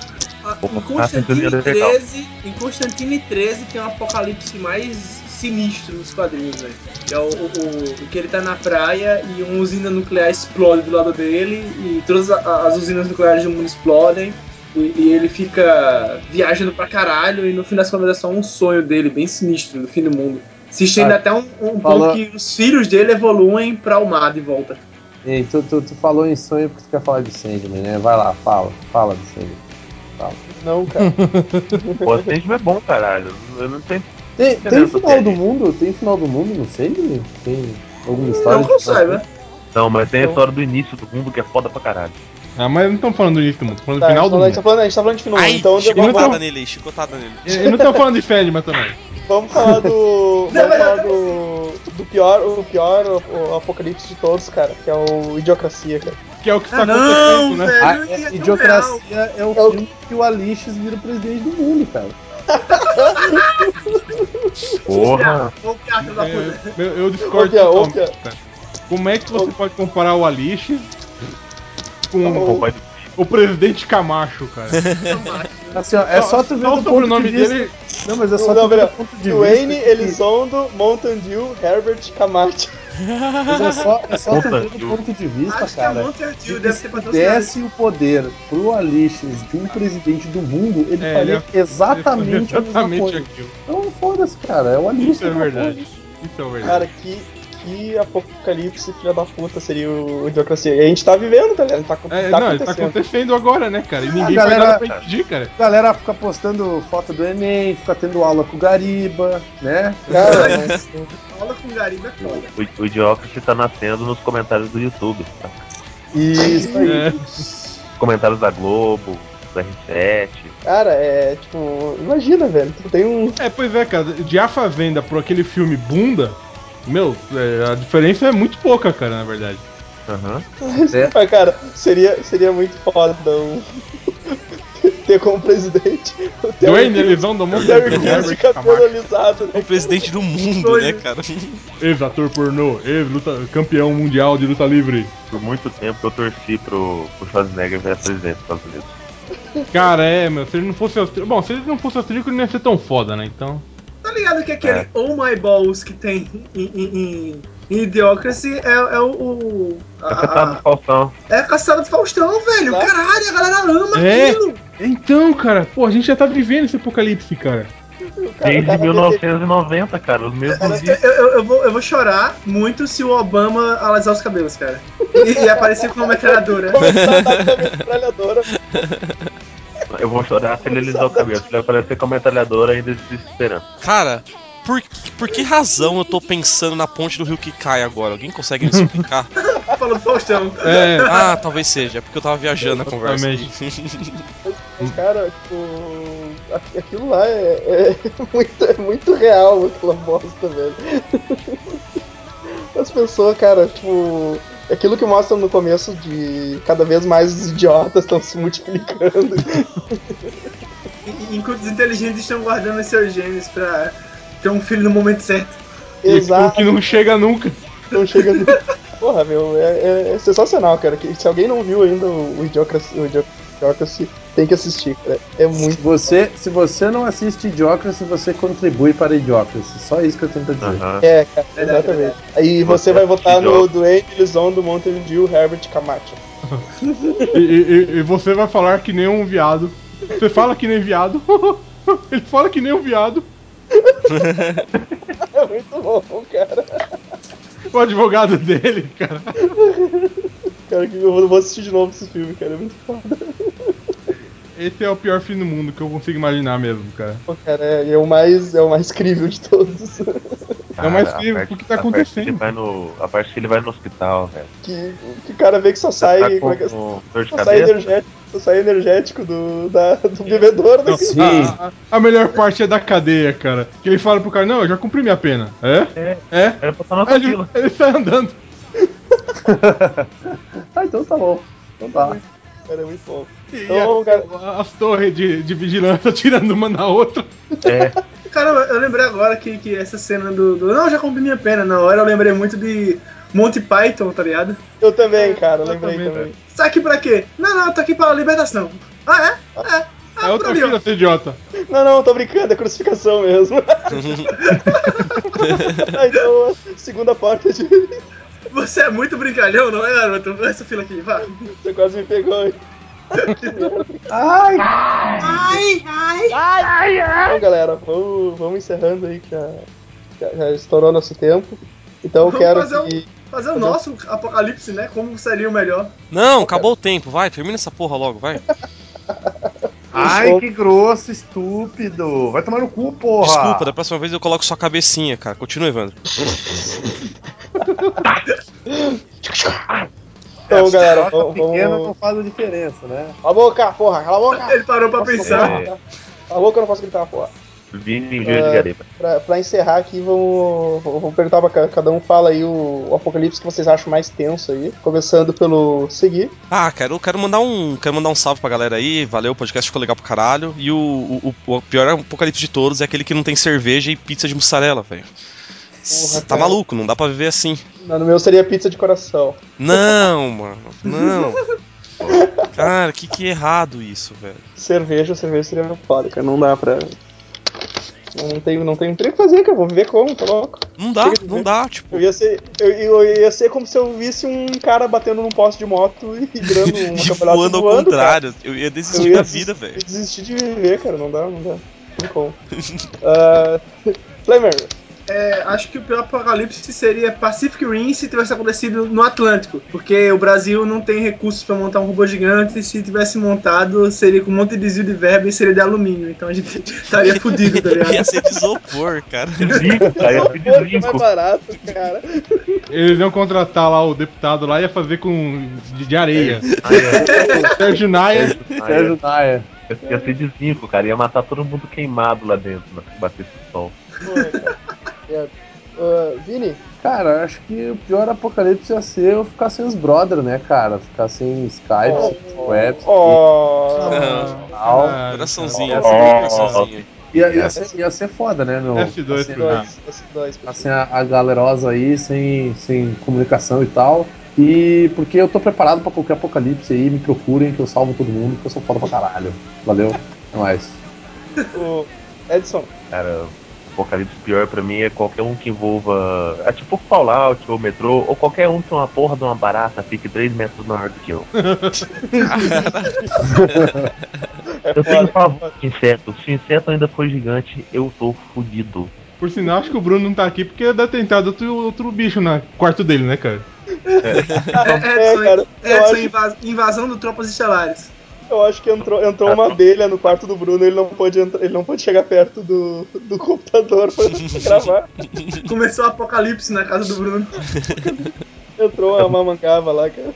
S4: Em Constantine
S1: Centurião Legal.
S4: 13, em Constantine 13 tem um apocalipse mais sinistro nos quadrinhos, velho. Que é o, o, o- que ele tá na praia e uma usina nuclear explode do lado dele e todas as usinas nucleares do mundo explodem. E, e ele fica viajando pra caralho e no fim das contas é só um sonho dele, bem sinistro, no fim do mundo. Se
S7: Ah,
S4: até um, um
S7: fala-
S4: ponto que os filhos dele evoluem pra o mar de volta.
S7: Ei, tu, tu, tu falou em sonho porque tu quer falar de Sandman, né? Vai lá, fala. Fala de Sandman.
S3: Não, cara.
S1: Pô, esse filme é bom, caralho. Eu não tenho.
S7: Tem, tem final do mundo? Tem final do mundo no Sandman? Tem alguma história?
S4: Não que eu saiba.
S1: Não, mas tem a história do início do mundo que é foda pra caralho.
S6: Ah, mas não estamos falando do início do mundo, falando
S3: Tá,
S6: do final
S3: a,
S6: do
S3: gente tá
S6: mundo.
S3: falando, a gente tá falando de final.
S2: Ai,
S3: então
S2: chicotada
S3: vamos,
S2: nele chicotada nele.
S6: E e não estamos falando de Fedman também.
S3: vamos falar do. Vamos falar do. Do pior, o pior o, o apocalipse de todos, cara, que é o Idiocracia, cara.
S6: Que é o que está
S4: Ah, não,
S6: acontecendo, né?
S4: velho.
S7: A, é. Idiocracia é o
S3: É o-
S7: filme que o Alixis vira o presidente do mundo, cara.
S1: Porra.
S6: É, eu, eu discordo
S3: ô,
S6: totalmente, cara. Como é que você pode comparar o Alice com
S3: Ô,
S6: o presidente Camacho, cara?
S7: Assim, ó, é só, tu ver
S6: o sobrenome
S7: de
S6: dele.
S7: Não, mas é só
S3: Não,
S7: tu ver do ponto de
S3: Dwayne
S7: vista. que-
S3: Elizondo Mountain Dew Herbert Camacho.
S7: Mas é só, é só ver do ponto de vista,
S4: Acho que a
S7: cara. Que
S4: deve
S7: se desse o poder pro Alixis de um presidente do mundo, ele
S6: É,
S7: faria
S6: ele ia-
S7: exatamente, a mesma
S6: Exatamente
S7: coisa.
S6: aquilo.
S7: Então foda-se, cara. É o Alixis.
S6: Isso é verdade. Isso é verdade.
S3: Cara, que, que apocalipse filha da puta seria o Idiocracia. E a gente tá vivendo, tá ligado? Tá,
S6: É,
S3: tá
S6: não, ele tá
S3: acontecendo.
S6: acontecendo agora, né, cara? E ninguém
S7: A galera-
S6: nada pra impedir, cara.
S7: A galera fica postando foto do Enem, fica tendo aula com o Gariba, né?
S3: Cara, mas,
S4: Aula com Gariba é foda.
S1: O, o Idiocracy tá nascendo nos comentários do YouTube, tá?
S7: Isso aí.
S6: É.
S1: Comentários da Globo, do R7.
S3: cara, é tipo, imagina, velho. Tu tem um.
S6: É, pois é, cara. De A Fazenda pro aquele filme Bunda, meu, é, a diferença é muito pouca, cara, na verdade.
S1: Aham.
S7: É.
S3: Mas, cara, seria, seria muito foda um... ter como presidente o Terry
S6: Dwayne
S3: Crews-
S6: Elizondo
S3: o
S6: Monte
S3: Terry Crews de cabelo alisado, né?
S2: O presidente do mundo, né, cara?
S6: Ex-ator pornô, ex-campeão mundial de luta livre.
S1: Por muito tempo eu torci pro, pro Schwarzenegger virar presidente dos Estados Unidos.
S6: Cara, é, meu, se ele não fosse austríaco. Bom, se ele não fosse austríaco, ele não ia ser tão foda, né? Então.
S4: Tá ligado que aquele
S1: É.
S4: Oh My Balls que tem em, em, em, Idiocracy é, é o. o a-
S1: É
S4: a-
S1: do Faustão.
S4: é a caçada do Faustão, velho.
S3: Tá.
S4: Caralho, a galera ama
S6: É.
S4: aquilo.
S6: Então, cara, pô, a gente já tá vivendo esse apocalipse, cara.
S1: Desde
S3: o cara
S1: 1990, cara, os mesmos dias.
S4: eu, eu- eu vou, eu vou chorar muito se o Obama alisar os cabelos, cara. E, e aparecer com uma metralhadora.
S3: Começar a dar com a metralhadora.
S1: Eu vou chorar se ele alisar o cabelo. Se ele aparecer com a metralhadora ainda desesperando.
S2: Cara, por, por que razão eu tô pensando na ponte do rio que cai agora? Alguém consegue me explicar?
S4: Faustão.
S6: É.
S2: ah, talvez seja, é porque eu tava viajando na conversa.
S3: Mas, cara, tipo. aqu- Aquilo lá é, é muito, é muito real, aquela bosta, velho. As pessoas, cara, tipo. Aquilo que mostram no começo de cada vez mais os idiotas estão se multiplicando.
S4: E- Enquanto os inteligentes estão guardando os seus genes pra ter um filho no momento certo.
S6: E
S3: Exato.
S6: que não chega nunca.
S3: Não chega no... Porra, meu, é, é- é sensacional, cara. Que, se alguém não viu ainda o, o Idiocracy, o Idiocracy, tem que assistir, cara. É
S7: Se
S3: muito.
S7: você, se você não assiste Idiocracy, você contribui para Idiocracy. Só isso que eu tento dizer.
S1: Aham.
S3: É, cara, exatamente. Aí você,
S1: Você
S3: vai votar no
S1: idiota.
S3: Dwayne Elizondo Mountain Dew Herbert Camacho.
S6: E, e- e você vai falar que nem um viado. Você fala que nem viado. Ele fala que nem um viado.
S3: É muito bom, cara.
S6: O advogado dele, cara.
S3: Cara, que eu vou assistir de novo esse filme, cara. É muito foda.
S6: Esse é o pior fim do mundo que eu consigo imaginar mesmo, cara.
S3: Pô, cara, é, é o mais, é o mais crível de todos.
S6: É o mais
S1: Cara, parte-
S6: o que tá
S1: parte
S6: acontecendo?
S1: vai no, a parte que ele vai no hospital, velho.
S3: que, que o cara vê que só sai.
S1: tá com,
S3: é que é?
S1: com dor de
S3: Só sai
S1: cabeça.
S3: energético, só sai energético do, da, do bebedouro. Né?
S7: Sim.
S6: A, a- a melhor parte é da cadeia, cara. Que ele fala pro cara, não, eu já cumpri minha pena. É?
S1: É.
S6: É?
S1: Era pra estar na
S6: Aí ele, ele sai andando.
S7: Ah, então tá bom. Então tá.
S3: Cara, é muito bom.
S6: E
S3: Então,
S6: a-
S3: cara,
S6: as torres de, de vigilância tirando uma na outra.
S1: É,
S4: Caramba, eu lembrei agora que, que essa cena do, do. Não, já cumpri minha pena. Na hora eu lembrei muito de Monty Python, tá ligado?
S3: eu também, cara, eu lembrei
S6: também,
S3: também.
S4: Tá aqui pra quê? Não, não, eu tô aqui pra libertação. Ah, é? É.
S6: É
S4: Ah, ali, ó.
S6: fila, seu idiota.
S3: Não, não, tô brincando, é crucificação mesmo. então, segunda parte de.
S4: Você é muito brincalhão, não é, garoto? Essa fila aqui, vá.
S3: Você quase me pegou, hein?
S7: Ai!
S4: Ai, ai.
S3: Então, galera, vamos, vamos encerrando aí que já, já, já estourou nosso tempo. Então eu quero
S4: fazer um-
S3: que.
S4: Fazer o nosso apocalipse, né? Como seria o melhor.
S2: Não, acabou o tempo, vai, termina essa porra logo, vai.
S7: Ai, que grosso, estúpido! Vai tomar no cu, porra!
S2: Desculpa, da próxima vez eu coloco sua cabecinha, cara. Continua, Evandro.
S3: Então, galera, vamos.
S7: pequena
S3: vamos-
S7: não faz a diferença, né?
S3: Cala a boca, porra, cala a boca!
S4: Ele parou pra
S3: Posso
S4: pensar.
S3: Cala a boca, eu não posso gritar, porra.
S1: Vini de Garepa.
S3: Pra, pra encerrar aqui, vamos, vou vou perguntar pra ca- cada um, fala aí o, o apocalipse que vocês acham mais tenso aí. Começando pelo seguir.
S2: Ah, quero, quero mandar um. Quero mandar um salve pra galera aí. Valeu, o podcast ficou legal pro caralho. E o, o, o pior apocalipse de todos é aquele que não tem cerveja e pizza de mussarela, velho.
S3: Porra,
S2: Tá
S3: cara.
S2: maluco, não dá pra viver assim.
S3: Não, no meu seria pizza de coração.
S2: Não, mano, não. Cara, que que é errado isso, velho.
S3: Cerveja, cerveja seria foda, cara. Não dá pra. Não tenho, não tenho, o que fazer, cara. Vou viver como, tá louco?
S2: Não dá, não
S3: ver.
S2: dá, tipo.
S3: Eu ia ser. Eu, eu ia ser como se eu visse um cara batendo num poste de moto e virando um
S2: E voando ao
S3: voando, cara.
S2: contrário. Eu ia
S3: Eu
S2: desistir
S3: ia
S2: da vida, velho.
S3: Eu desistir de viver, cara. Não dá, não dá. Não tem como. Flamer,
S4: É, acho que o pior apocalipse seria Pacific Rim se tivesse acontecido no Atlântico, porque o Brasil não tem recursos pra montar um robô gigante e se tivesse montado seria com um monte de desvio de verba e seria de alumínio, então a gente estaria fudido, tá ligado?
S2: Ia ser de isopor, cara.
S1: Zinco, cara, eu
S3: Pô, que é mais
S1: zinco.
S3: barato, cara.
S6: Eles iam contratar lá o deputado lá e ia fazer com de, de areia.
S1: Ah, é.
S6: Sérgio Naia.
S7: Sérgio Naia.
S1: Ia ser de zinco, cara. Ia matar todo mundo queimado lá dentro, né? se batesse o sol.
S3: Pô, cara. Ah, Vini,
S7: Cara, acho que o pior apocalipse ia ser eu ficar sem os brothers, né, cara? Ficar sem Skype,
S3: Oh.
S7: web.
S3: ó.
S7: tal.
S6: Ah,
S2: Coraçãozinho,
S1: Oh.
S2: coraçãozinho.
S7: Ia, ia, ser, ia ser foda, né, meu?
S6: F2
S7: assim,
S6: pro
S7: a,
S3: S2, S2,
S7: assim, a, a galerosa aí, sem, sem comunicação e tal. E porque eu tô preparado pra qualquer apocalipse aí, me procurem que eu salvo todo mundo, porque eu sou foda pra caralho. Valeu, é nóis.
S3: O Edson,
S1: Cara, o apocalipse pior pra mim é qualquer um que envolva. É tipo Fallout ou metrô, ou qualquer um que uma porra de uma barata fique 3 metros maior do que eu.
S3: é
S1: Eu tenho
S3: foda.
S1: pavor de inseto. Se o inseto ainda for gigante, eu tô fudido.
S6: Por sinal, acho que o Bruno não tá aqui porque dá tentado outro, outro bicho no quarto dele, né, cara?
S4: É, Edson,
S3: cara, eu
S4: Edson,
S3: acho-
S4: invas- invasão do Tropas Estelares.
S3: Eu acho que entrou, entrou uma abelha no quarto do Bruno, ele não pôde entrar, ele não pôde chegar perto do, do computador pra gravar.
S4: Começou o apocalipse na casa do Bruno.
S3: Entrou uma mamangava lá, cara.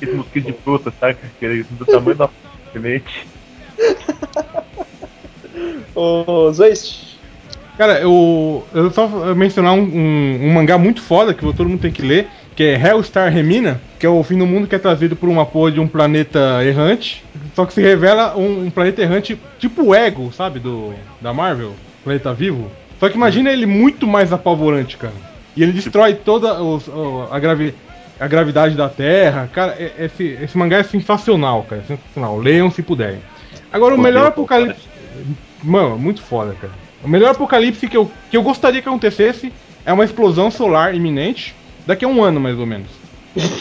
S1: Esse mosquito de fruta, sabe? Aquele do tamanho da semente.
S3: Ô, Zwist,
S6: Cara, eu, eu só mencionar um, um, um mangá muito foda que todo mundo tem que ler, que é Hellstar Remina, que é o fim do mundo que é trazido por uma porra de um planeta errante. Só que se revela um, um planeta errante tipo o Ego, sabe? Do, da Marvel, Planeta Vivo. Só que imagina ele muito mais apavorante, cara. E ele destrói toda os- a, gravi, a gravidade da Terra. Cara, é- esse, esse mangá é sensacional, cara. Sensacional. Leiam se puderem. Agora, o melhor apocalipse. Mano, muito foda, cara. O melhor apocalipse que eu, que eu gostaria que acontecesse é uma explosão solar iminente, daqui a um ano mais ou menos.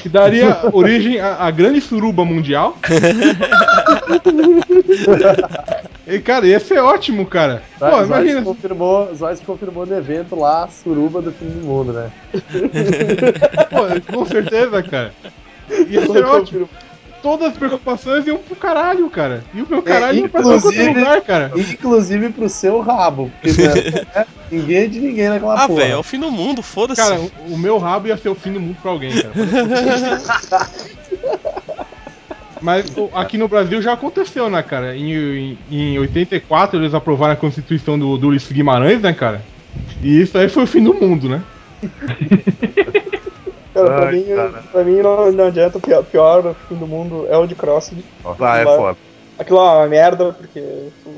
S6: Que daria origem à, à grande suruba mundial. e, cara, ia ser ótimo, cara. Pô,
S7: Zóis
S6: imagina.
S7: confirmou, Zóis confirmou no evento lá, suruba do fim do mundo, né?
S6: Pô, com certeza, cara. Ia ser ótimo. Todas as preocupações iam pro caralho, cara. E o meu caralho ia pra lugar, cara.
S7: Inclusive pro seu rabo, porque né, ninguém é de ninguém naquela
S2: Ah,
S7: porra.
S2: velho, é o fim do mundo, foda-se.
S6: Cara, o, o meu rabo ia ser o fim do mundo pra alguém, cara. Mas o- aqui no Brasil já aconteceu, né, cara? Em, em, em 84 eles aprovaram a Constituição do, do Ulisses Guimarães, né, cara? E isso aí foi o fim do mundo, né?
S3: cara, pra
S1: Ai,
S3: mim, pra mim não, não adianta, o pior, pior fim do mundo é o de Crossed.
S7: Vai, é foda.
S3: Aquilo lá é uma merda, porque tu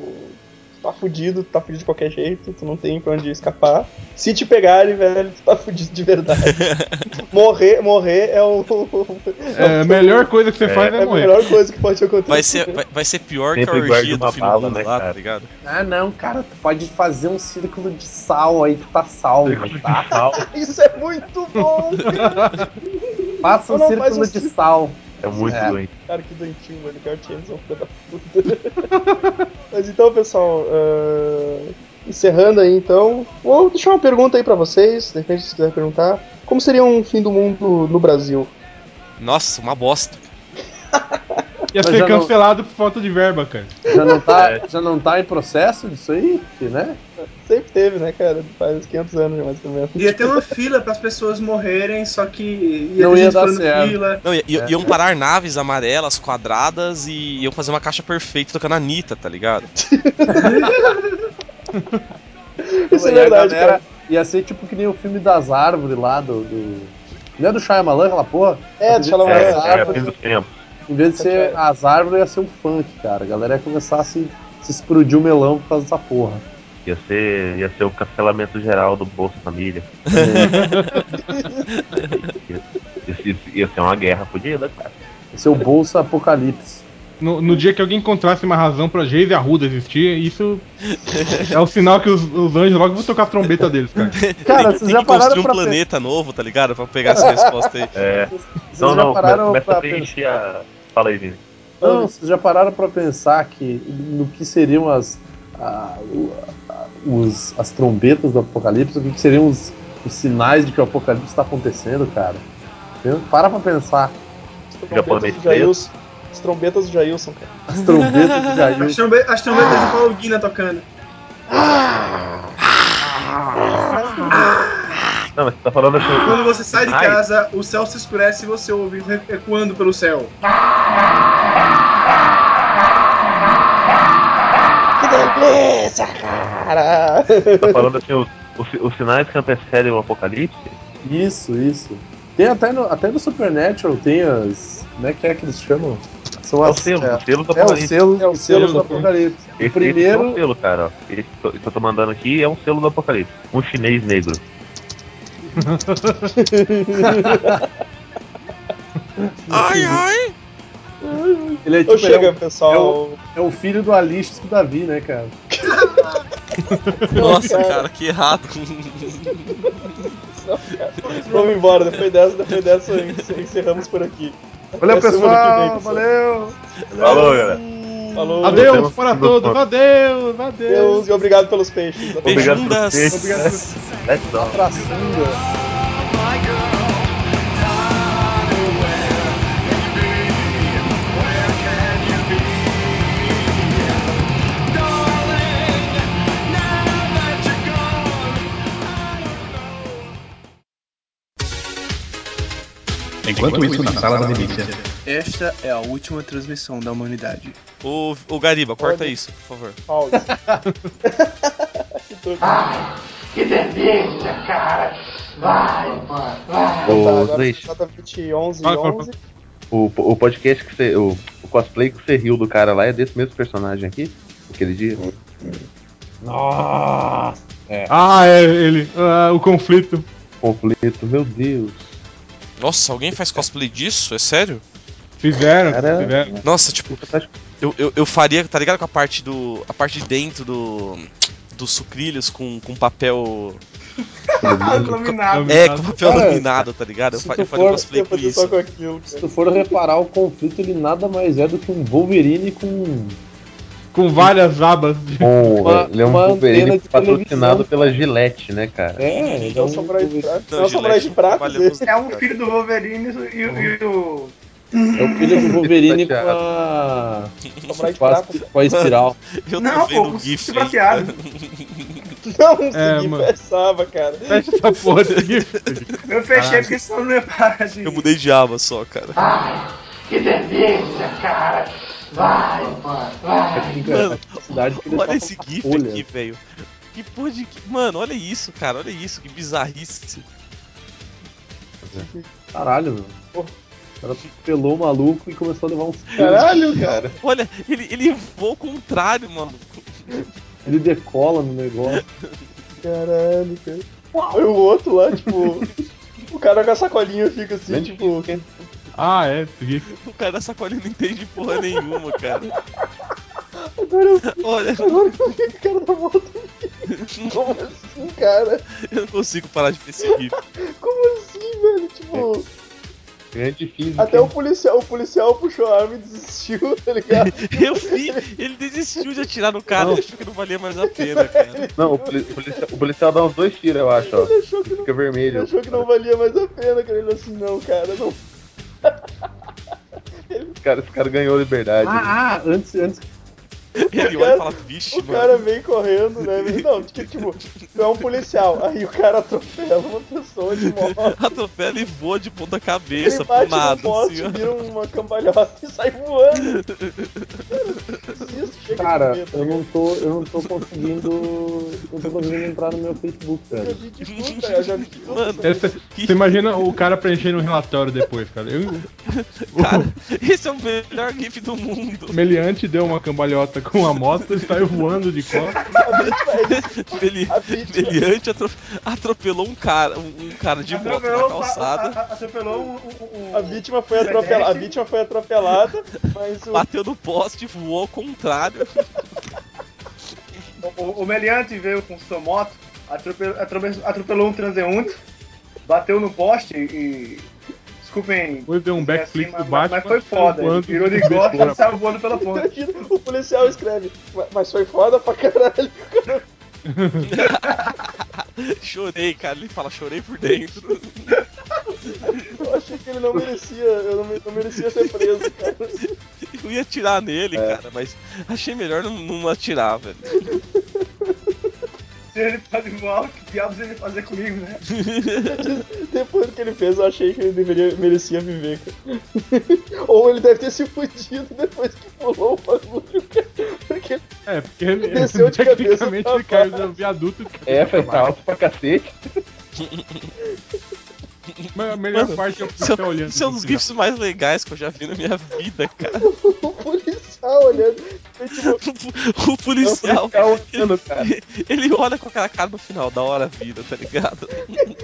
S3: tá fudido, tu tá fudido de qualquer jeito, tu não tem pra onde escapar. Se te pegarem, velho, tu tá fudido de verdade. morrer, morrer é o.
S6: É, a melhor coisa que você faz
S3: é
S6: é
S3: a
S6: morrer.
S3: melhor coisa que pode acontecer.
S2: Vai ser, vai, vai ser pior que a
S1: Sempre
S2: orgia do
S1: bala,
S2: mundo
S1: né,
S2: lá, tá ligado?
S7: Ah, não, cara, tu pode fazer um círculo de sal aí, tu tá salvo, tá?
S3: Isso é muito bom, cara.
S7: Faça um
S3: Não,
S7: círculo
S3: um
S7: de
S3: círculo.
S7: sal.
S1: É muito
S7: É.
S1: doente.
S3: Cara, que doentinho, velho. Carl Jameson, filho da puta. Mas então, pessoal, ah, encerrando aí então, vou deixar uma pergunta aí pra vocês, de repente se quiser perguntar. Como seria um fim do mundo no Brasil?
S2: Nossa, uma bosta.
S6: Ia
S7: Mas
S6: ser
S7: já não-
S6: cancelado por falta de verba, cara.
S7: Já não tá,
S1: É.
S7: já não tá em processo disso aí? Né?
S3: Sempre teve, né, cara? Faz uns 500 anos, mais ou menos.
S4: Ia ter uma fila para as pessoas morrerem, só que ia
S7: Não
S4: ter
S7: ia
S4: gente
S7: dar certo.
S4: fila.
S2: Não, i- i- iam parar naves amarelas, quadradas e iam fazer uma caixa perfeita tocando a Anitta, tá ligado?
S3: Isso é verdade,
S7: galera
S3: cara.
S7: Ia ser tipo que nem o filme das árvores lá do. do... Não é do Shyamalan aquela porra?
S3: É, deixa ela
S1: É,
S7: É,
S1: é,
S7: árvore.
S1: fim dos tempos.
S7: Em vez de ser as árvores, ia ser o funk, cara. A galera ia começar a se, se explodir o melão por causa dessa porra.
S1: Ia ser, ia ser o cancelamento geral do Bolsa Família. ia, ia, ia ser uma guerra fodida, cara.
S7: Ia ser o Bolsa Apocalipse.
S6: No, no dia que alguém encontrasse uma razão pra Geise e Arruda existir, isso é o sinal que os, os anjos logo vão tocar a trombeta deles, cara.
S7: Cara,
S2: tem,
S7: vocês
S2: tem
S7: já
S2: que construir um
S7: pra
S2: planeta novo, tá ligado? Pra pegar essa resposta aí.
S1: É.
S7: Vocês
S1: Não,
S7: já
S1: não, começa
S7: pra
S1: a preencher a. Fala aí, Vini.
S7: Não, vocês já pararam pra pensar que no que seriam as, a- a- os, as trombetas do apocalipse, o que, que seriam os, os sinais de que o apocalipse está acontecendo, cara? Para pra pensar.
S3: As
S1: Japonês
S3: trombetas do Jailson. As trombetas do Jailson, cara.
S7: As trombetas de
S4: As,
S7: Jair.
S4: trombe as trombetas de Paulo Guina tocando.
S1: Não, mas você tá falando assim.
S4: Quando você sai de
S1: Ai.
S4: casa, o céu se escurece e você ouve ecoando pelo céu.
S3: Que delícia, cara!
S1: Tá falando assim, os, os, os sinais que antecedem o apocalipse?
S7: Isso, isso. Tem até no, até no Supernatural, tem as. Como é que é que eles chamam? São
S1: É o
S7: as.
S1: selo,
S7: é,
S1: o selo do
S7: é o
S1: apocalipse.
S7: selo,
S3: É o
S7: selo
S3: selo
S7: do apocalipse.
S1: Esse,
S7: O
S1: esse é o
S7: primeiro.
S1: selo, cara. Esse que eu tô mandando aqui é um selo do apocalipse. Um chinês negro.
S2: Ai, ai!
S7: Ele é tipo. ele é
S3: chega,
S7: o-
S3: pessoal.
S7: É o filho do Alixis com o Davi, né, cara?
S2: Nossa,
S3: cara.
S2: que errado.
S3: Vamos embora, depois dessa, depois dessa encerramos por aqui.
S7: Valeu,
S3: Até vem,
S7: pessoal! Valeu!
S1: Falou, galera.
S3: Falou.
S6: Adeus para todos, adeus, adeus.
S3: Deus e obrigado pelos peixes.
S1: Obrigado
S2: Beijundas.
S1: ter.
S7: Obrigado.
S1: Let's go.
S7: Tracinga.
S5: Enquanto isso, na sala da milícia.
S4: Esta é a última transmissão da humanidade.
S2: Ô, ô Gariba, corta
S3: Olha.
S2: isso, por favor.
S3: Pause. que doido. Tá,
S1: Ô,
S3: agora
S1: Leite,
S3: exatamente 11 e
S6: Fala, fala,
S3: 11.
S1: o, o podcast que você. O, o cosplay que você riu do cara lá é desse mesmo personagem aqui? Aquele dia?
S7: Nossa!
S6: Ah, é ele. ah, o conflito.
S1: Conflito, meu Deus.
S2: Nossa, alguém faz cosplay disso? É sério?
S6: Fizeram,
S1: Cara,
S6: fizeram.
S2: Nossa, tipo, eu, eu, eu faria, tá ligado com a parte do. A parte de dentro do. Dos sucrilhos com, com papel.
S4: Iluminado.
S2: É, com papel
S7: Cara,
S2: laminado, tá ligado? Eu,
S7: se
S2: fa-
S7: tu
S2: eu faria um
S7: for-
S2: cosplay com isso.
S3: com aquilo.
S7: Se tu for reparar, o conflito ele nada mais é do que um Wolverine com.
S6: Com várias abas. de-
S1: Com,
S7: Uma-
S1: ele é um Wolverine patrocinado
S7: televisão.
S1: pela Gillette, né, cara?
S7: É, ele
S3: É um samurai de
S7: Wolverine.
S3: prata. É um de prata.
S4: É um filho do Wolverine e, e o.
S7: É o filho do Wolverine com a. Com a,
S3: prata.
S7: com a espiral.
S2: Eu
S4: Não,
S2: vendo
S4: pô,
S2: o GIF.
S4: o prateado.
S3: Não,
S6: É,
S3: consegui,
S6: mano.
S3: pensava, cara.
S6: Fecha essa porra desse
S4: Eu fechei porque senão não ia parar de.
S2: Eu mudei de aba só, cara. Mano,
S7: a cidade que ele
S2: Olha
S7: só
S2: esse GIF
S7: folha.
S2: aqui, velho. Que porra de. Mano, olha isso, cara. Olha isso, que bizarrice.
S7: Caralho, meu. Pô, o cara pelou o maluco e começou a levar uns. Caralho, cara.
S2: Olha, ele, ele voa ao contrário, mano.
S7: Ele decola no negócio.
S3: Caralho, cara. Aí o outro lá, tipo. o cara com a sacolinha fica assim, tipo.
S6: Ah, é.
S2: O cara da sacolinha não entende porra nenhuma, cara.
S3: Agora eu,
S2: Olha,
S3: agora eu vi que o cara da moto. Como assim, cara?
S2: eu não consigo parar de GIF.
S3: Como assim, velho? Tipo.
S1: Grande física.
S3: Até o policial, o policial puxou a arma e desistiu, tá ligado?
S2: Eu vi, ele desistiu de atirar no cara, ele achou que não valia mais a pena, cara.
S1: Não, o, poli- o policial, o policial dá uns dois tiros, eu acho, ó.
S3: Ele achou que não,
S1: Fica
S3: ele
S1: vermelho.
S3: achou que não valia mais a pena, cara. Ele assim, não, cara, não.
S1: Esse cara, esse cara ganhou liberdade. né?
S7: Ah, ah, antes, antes.
S2: Ele olha e fala, vixe,
S3: O
S2: mano.
S3: cara vem correndo, né? Não, tipo, tipo, tu é um policial. Aí o cara atropela uma pessoa de moto.
S2: Atropela e voa de ponta
S3: Ele
S2: cabeça pro
S3: bate
S2: nada,
S3: no poste,
S2: assim,
S3: vira uma cambalhota e sai voando. Isso, chega
S7: Cara,
S3: de medo.
S7: eu não tô, eu não tô conseguindo. Não tô conseguindo entrar no meu Facebook,
S3: cara. Eu já vi de tudo.
S2: Mano,
S6: Essa- Você imagina o cara preenchendo um relatório depois, cara. Eu,
S2: cara, esse é o melhor GIF do mundo.
S6: o meliante deu uma cambalhota com a moto e saiu voando de costas.
S3: Vítima,
S2: Meliante atro- atropelou um cara, um, um cara de moto na calçada,
S4: a- a- atropelou o, o, o-
S3: a vítima foi atropelada. A vítima foi atropelada, mas o.
S2: bateu no poste, voou ao contrário.
S4: o, o, o meliante veio com sua moto, atropelou, atropelou, atropelou um transeunte, bateu no poste e. Desculpem.
S6: Depois deu um
S4: dizer
S6: backflip
S4: assim, mas,
S6: Batman,
S4: mas foi
S6: saiu
S4: foda. Ele
S6: voando
S4: virou de
S6: tesoura.
S4: e saiu voando pela ponte.
S3: O policial escreve, "Mas- mas foi foda pra caralho.
S2: Chorei, cara. Ele fala, chorei por dentro.
S3: Eu achei que ele não merecia, eu não, não merecia ser preso, cara.
S2: Eu ia atirar nele,
S1: É.
S2: cara, mas achei melhor não, não atirar, velho.
S4: Se ele faz igual, que diabos ele fazer comigo, né?
S3: Depois do que ele fez, eu achei que ele deveria, merecia viver, cara. Ou ele deve ter se fudido depois que pulou o bagulho. Porque
S6: É, porque ele,
S3: Desceu de cabeça
S6: ele caiu do viaduto.
S1: É, foi tá alto pra cacete.
S6: Mas a melhor
S2: Mano,
S6: parte é o policial
S2: é,
S6: olhando.
S2: é um dos
S6: pro
S2: GIFs mais legais que eu já vi na minha vida, cara.
S3: o policial olhando. tipo,
S2: O policial,
S1: Ficar olhando, cara.
S2: ele olha com aquela cara no final, da hora vida, tá ligado?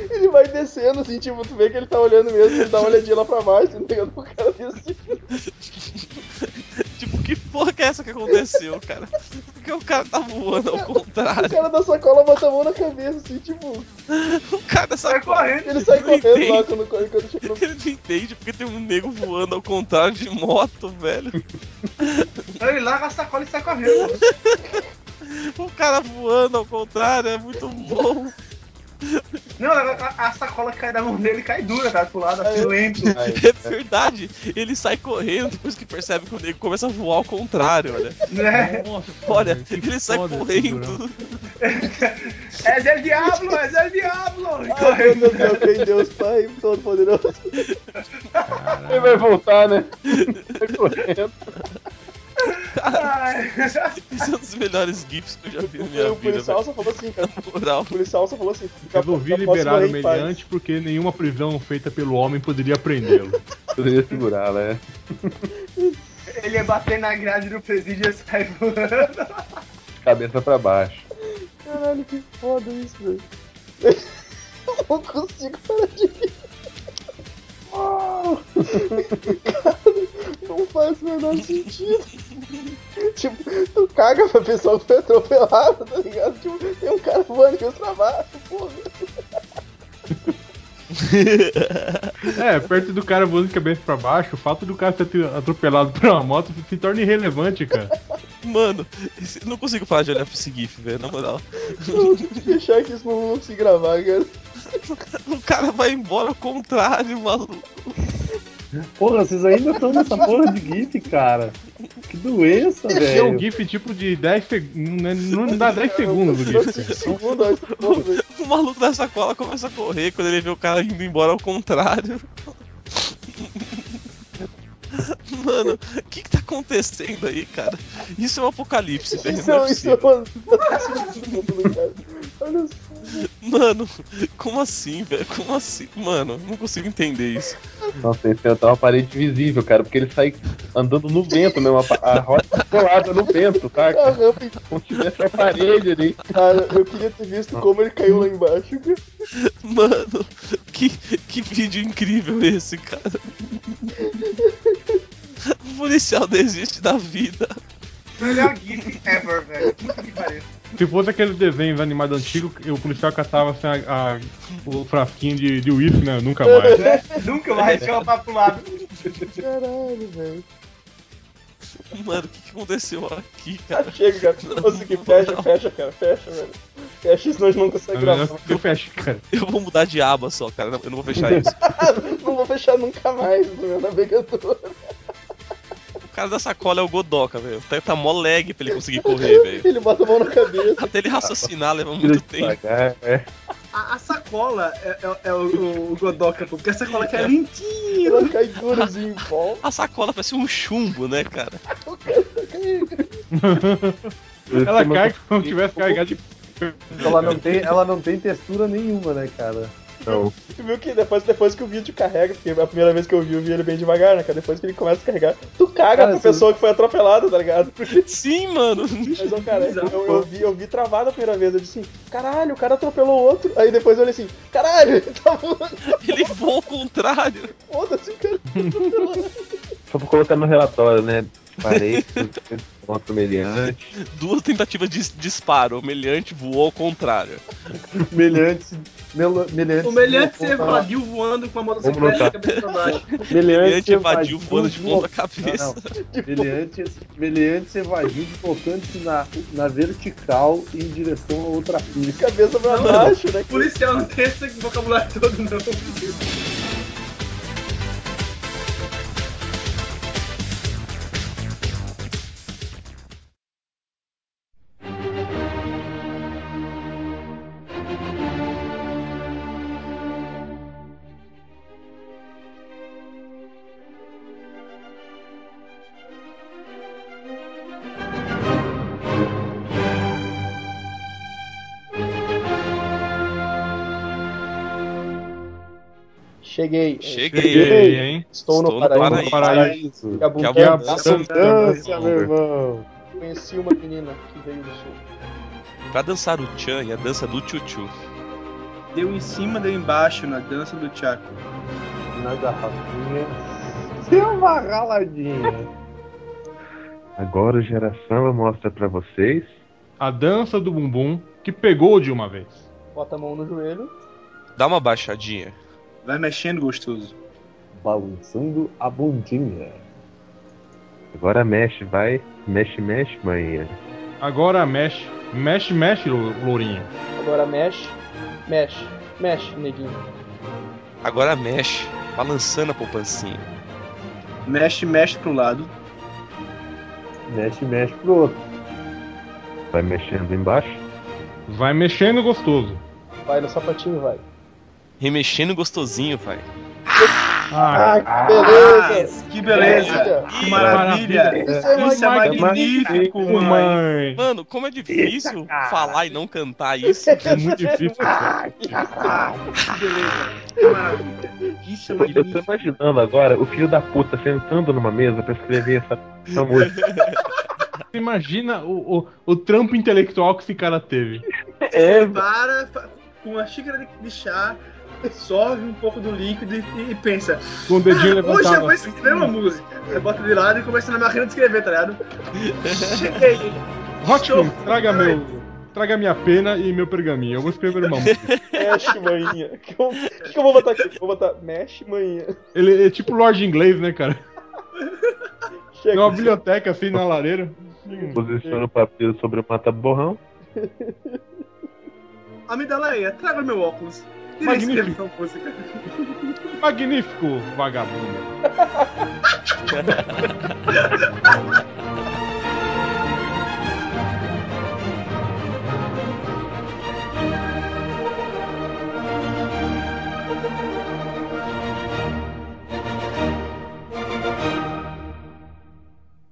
S3: ele vai descendo assim, tipo, tu vê que ele tá olhando mesmo, ele dá uma olhadinha lá pra baixo, tá ligado? O cara desce.
S2: Tipo, que porra que é essa que aconteceu, cara? Porque o cara tá voando ao
S3: O
S2: contrário.
S3: cara da sacola bota a mão na cabeça, assim, tipo.
S2: O cara dessa
S4: Sai correndo.
S3: Ele sai correndo lá
S2: entende.
S3: quando, quando chega no.
S2: Ele não entende porque tem um nego voando ao contrário de moto, velho.
S4: Então ele larga a sacola e sai correndo.
S2: O cara voando ao contrário é muito bom.
S4: Não, a, a- sacola cai da mão dele e cai dura, tá? Pro lado, assim, lento.
S2: É verdade. Ele sai correndo depois que percebe que o nego começa a voar ao contrário, olha.
S4: Né?
S6: Nossa,
S2: Olha,
S6: que
S2: ele sai correndo.
S4: É Zé Diablo, é Zé Diablo!
S3: Ai,
S4: correndo.
S3: meu Deus, tem Deus Pai Todo-Poderoso.
S1: Ele vai voltar, né? Vai correndo.
S2: Esse é um dos melhores GIFs que eu já vi na minha
S3: O
S2: vida,
S3: policial
S2: velho.
S3: só falou assim, cara.
S2: Moral.
S3: O policial só falou assim. "Já-
S6: Resolvi liberar o
S3: em paz."
S6: meliante porque nenhuma prisão feita pelo homem poderia prendê-lo.
S1: Poderia segurar, né?
S4: Ele ia bater na grade do presídio e sair voando.
S1: Cabeça pra baixo.
S3: Caralho, que foda isso, velho. Eu não consigo parar de rir. Cara, não faz o menor sentido. Tipo, tu caga pra pessoa que foi atropelada, tá ligado? Tipo, tem um cara voando que eu trabalho, porra.
S6: É, perto do cara voando de cabeça pra baixo, o fato do cara ser atropelado por uma moto se torna irrelevante, cara.
S2: Mano, não consigo parar de olhar pra esse GIF, velho, na moral.
S3: Deixar que isso não vou conseguir gravar, cara.
S2: O cara vai embora ao contrário, maluco.
S7: Porra, vocês ainda estão nessa porra de GIF, cara. Que doença,
S6: É um
S7: velho.
S6: GIF tipo de 10 segundos. Não dá 10 segundos o GIF.
S3: 5 segundos, olha essa porra, velho.
S2: O maluco da sacola começa a correr quando ele vê o cara indo embora ao contrário. Mano, o que que tá acontecendo aí, cara? Isso é um apocalipse, velho.
S3: Isso
S2: Não
S3: é,
S2: é
S3: isso é cara. Olha só.
S2: Mano, como assim, velho? Como assim? Mano, não consigo entender isso.
S1: Nossa, esse é uma parede visível, cara, porque ele sai andando no vento mesmo, a, a roda tá colada no vento,
S3: A rampa
S1: Como se tivesse uma parede ali.
S3: Cara, eu queria ter visto como ele caiu lá embaixo.
S2: Mano, que, que vídeo incrível esse, cara. O policial desiste da vida.
S4: Melhor GIF ever, velho. Puta que pariu.
S6: Se fosse aqueles desenhos animados antigos, o policial catava assim, a, a- o frasquinho de, de uísque, né? Nunca mais.
S4: Né? Nunca mais chama pra pro lado.
S3: Caralho, velho.
S2: Mano, o que, que aconteceu aqui, cara?
S3: Chega, cara. Você que fecha, fecha, cara. Fecha, velho. Fecha, senão a gente não consegue
S6: É melhor
S3: gravar.
S6: que você feche, cara.
S2: Eu vou mudar de aba só, cara. Eu não vou fechar isso.
S3: Não vou fechar nunca mais no meu navegador.
S2: Cara da sacola é o Godoka, velho. Tá, tá mó lag pra ele conseguir correr, velho.
S3: Ele bota a mão na cabeça.
S2: Até ele raciocinar leva muito tempo.
S1: é.
S4: A, a sacola é, é- é o, o Godoka, porque a sacola que é lentinha.
S3: Ela cai durozinho em pó.
S2: A sacola parece um chumbo, né, cara?
S6: Ela cai como se tivesse carregado de.
S7: Ela não, tem, ela não tem textura nenhuma, né, cara?
S1: Não.
S3: Tu viu que depois, depois que o vídeo carrega, porque a primeira vez que eu vi, eu vi ele bem devagar, né, cara? Depois que ele começa a carregar, tu caga
S7: Cara,
S3: pra
S7: você-
S3: pessoa que foi atropelada, tá ligado?
S2: Sim, mano.
S3: Mas, ó, cara, eu, eu, eu vi, eu vi travado a primeira vez, eu disse assim, caralho, o cara atropelou o outro. Aí depois eu olhei assim, caralho, ele tá voando,
S2: Ele ao contrário.
S3: foda-se, cara.
S1: Só pra colocar no relatório, né? Parei o meliante.
S2: Duas tentativas de disparo. O meliante voou ao contrário.
S7: Meliante. Melo, meliante
S4: O meliante se evadiu voando com a motocicleta de cabeça pra baixo.
S2: Meliante
S7: se
S2: evadiu voando de ponta cabeça.
S7: Não, não. Meliante, meliante se evadiu deslocando-se na, na vertical em direção a outra pista.
S3: Cabeça pra
S4: Não,
S3: baixo, né?
S4: O policial não tem esse vocabulário todo, não.
S3: Cheguei.
S2: Cheguei.
S6: Cheguei, hein?
S3: Estou, no
S2: Estou no
S3: paraíso.
S2: paraíso.
S3: Que
S2: Que
S3: abundância.
S2: abundância,
S7: Abundância, meu irmão.
S3: Conheci uma menina que veio do sul.
S2: Pra dançar o Chan e a dança do Chuchu.
S4: Deu em cima, deu embaixo na dança do Chaco.
S7: Na garrafinha. Deu uma raladinha.
S1: Agora o Geração mostra pra vocês.
S6: A dança do bumbum que pegou de uma vez.
S3: Bota a mão no joelho.
S2: Dá uma baixadinha.
S4: Vai mexendo gostoso.
S7: Balançando a bundinha.
S1: Agora mexe, vai. Mexe, mexe, manhã.
S6: Agora mexe. Mexe, mexe, lou- lourinho.
S3: Agora mexe. Mexe. Mexe, neguinho.
S2: Agora mexe, balançando a poupancinha.
S4: Mexe, mexe pro lado.
S7: Mexe, mexe pro outro.
S1: Vai mexendo embaixo.
S6: Vai mexendo gostoso.
S3: Vai no sapatinho, vai.
S2: Remexendo gostosinho, vai.
S6: Ah,
S3: Ah, que beleza!
S4: Que beleza! Que maravilha!
S3: Isso é
S4: Isso é
S3: magnífico.
S4: magnífico, mãe!
S6: mãe.
S2: Mano, como é difícil falar e não cantar isso.
S6: É muito difícil.
S4: Que beleza! Que maravilha! Isso é
S1: Eu tô imaginando agora o filho da puta sentando numa mesa pra escrever essa, essa música.
S6: Você imagina o, o, o trampo intelectual que esse cara teve.
S1: É,
S4: Para com uma xícara de, de chá, sorve um pouco do líquido e, e pensa.
S6: Com o dedinho
S4: "Ah, hoje eu
S6: levantado.
S4: vou escrever uma música. Você bota de lado e começa na máquina de escrever, tá ligado? Cheguei!
S6: Hotman, traga meu. Traga minha pena e meu pergaminho. Eu vou escrever uma música.
S3: Mexe, manhinha. O que, eu- que que eu vou botar aqui? Vou botar mexe, manhinha.
S6: Ele é tipo Lord Inglês, né, cara?
S3: Chega.
S6: Tem uma biblioteca assim na lareira.
S1: posiciona o papel sobre o mata-borrão.
S4: Amidaleia, traga meu óculos.
S6: Magnífico. Magnífico, vagabundo.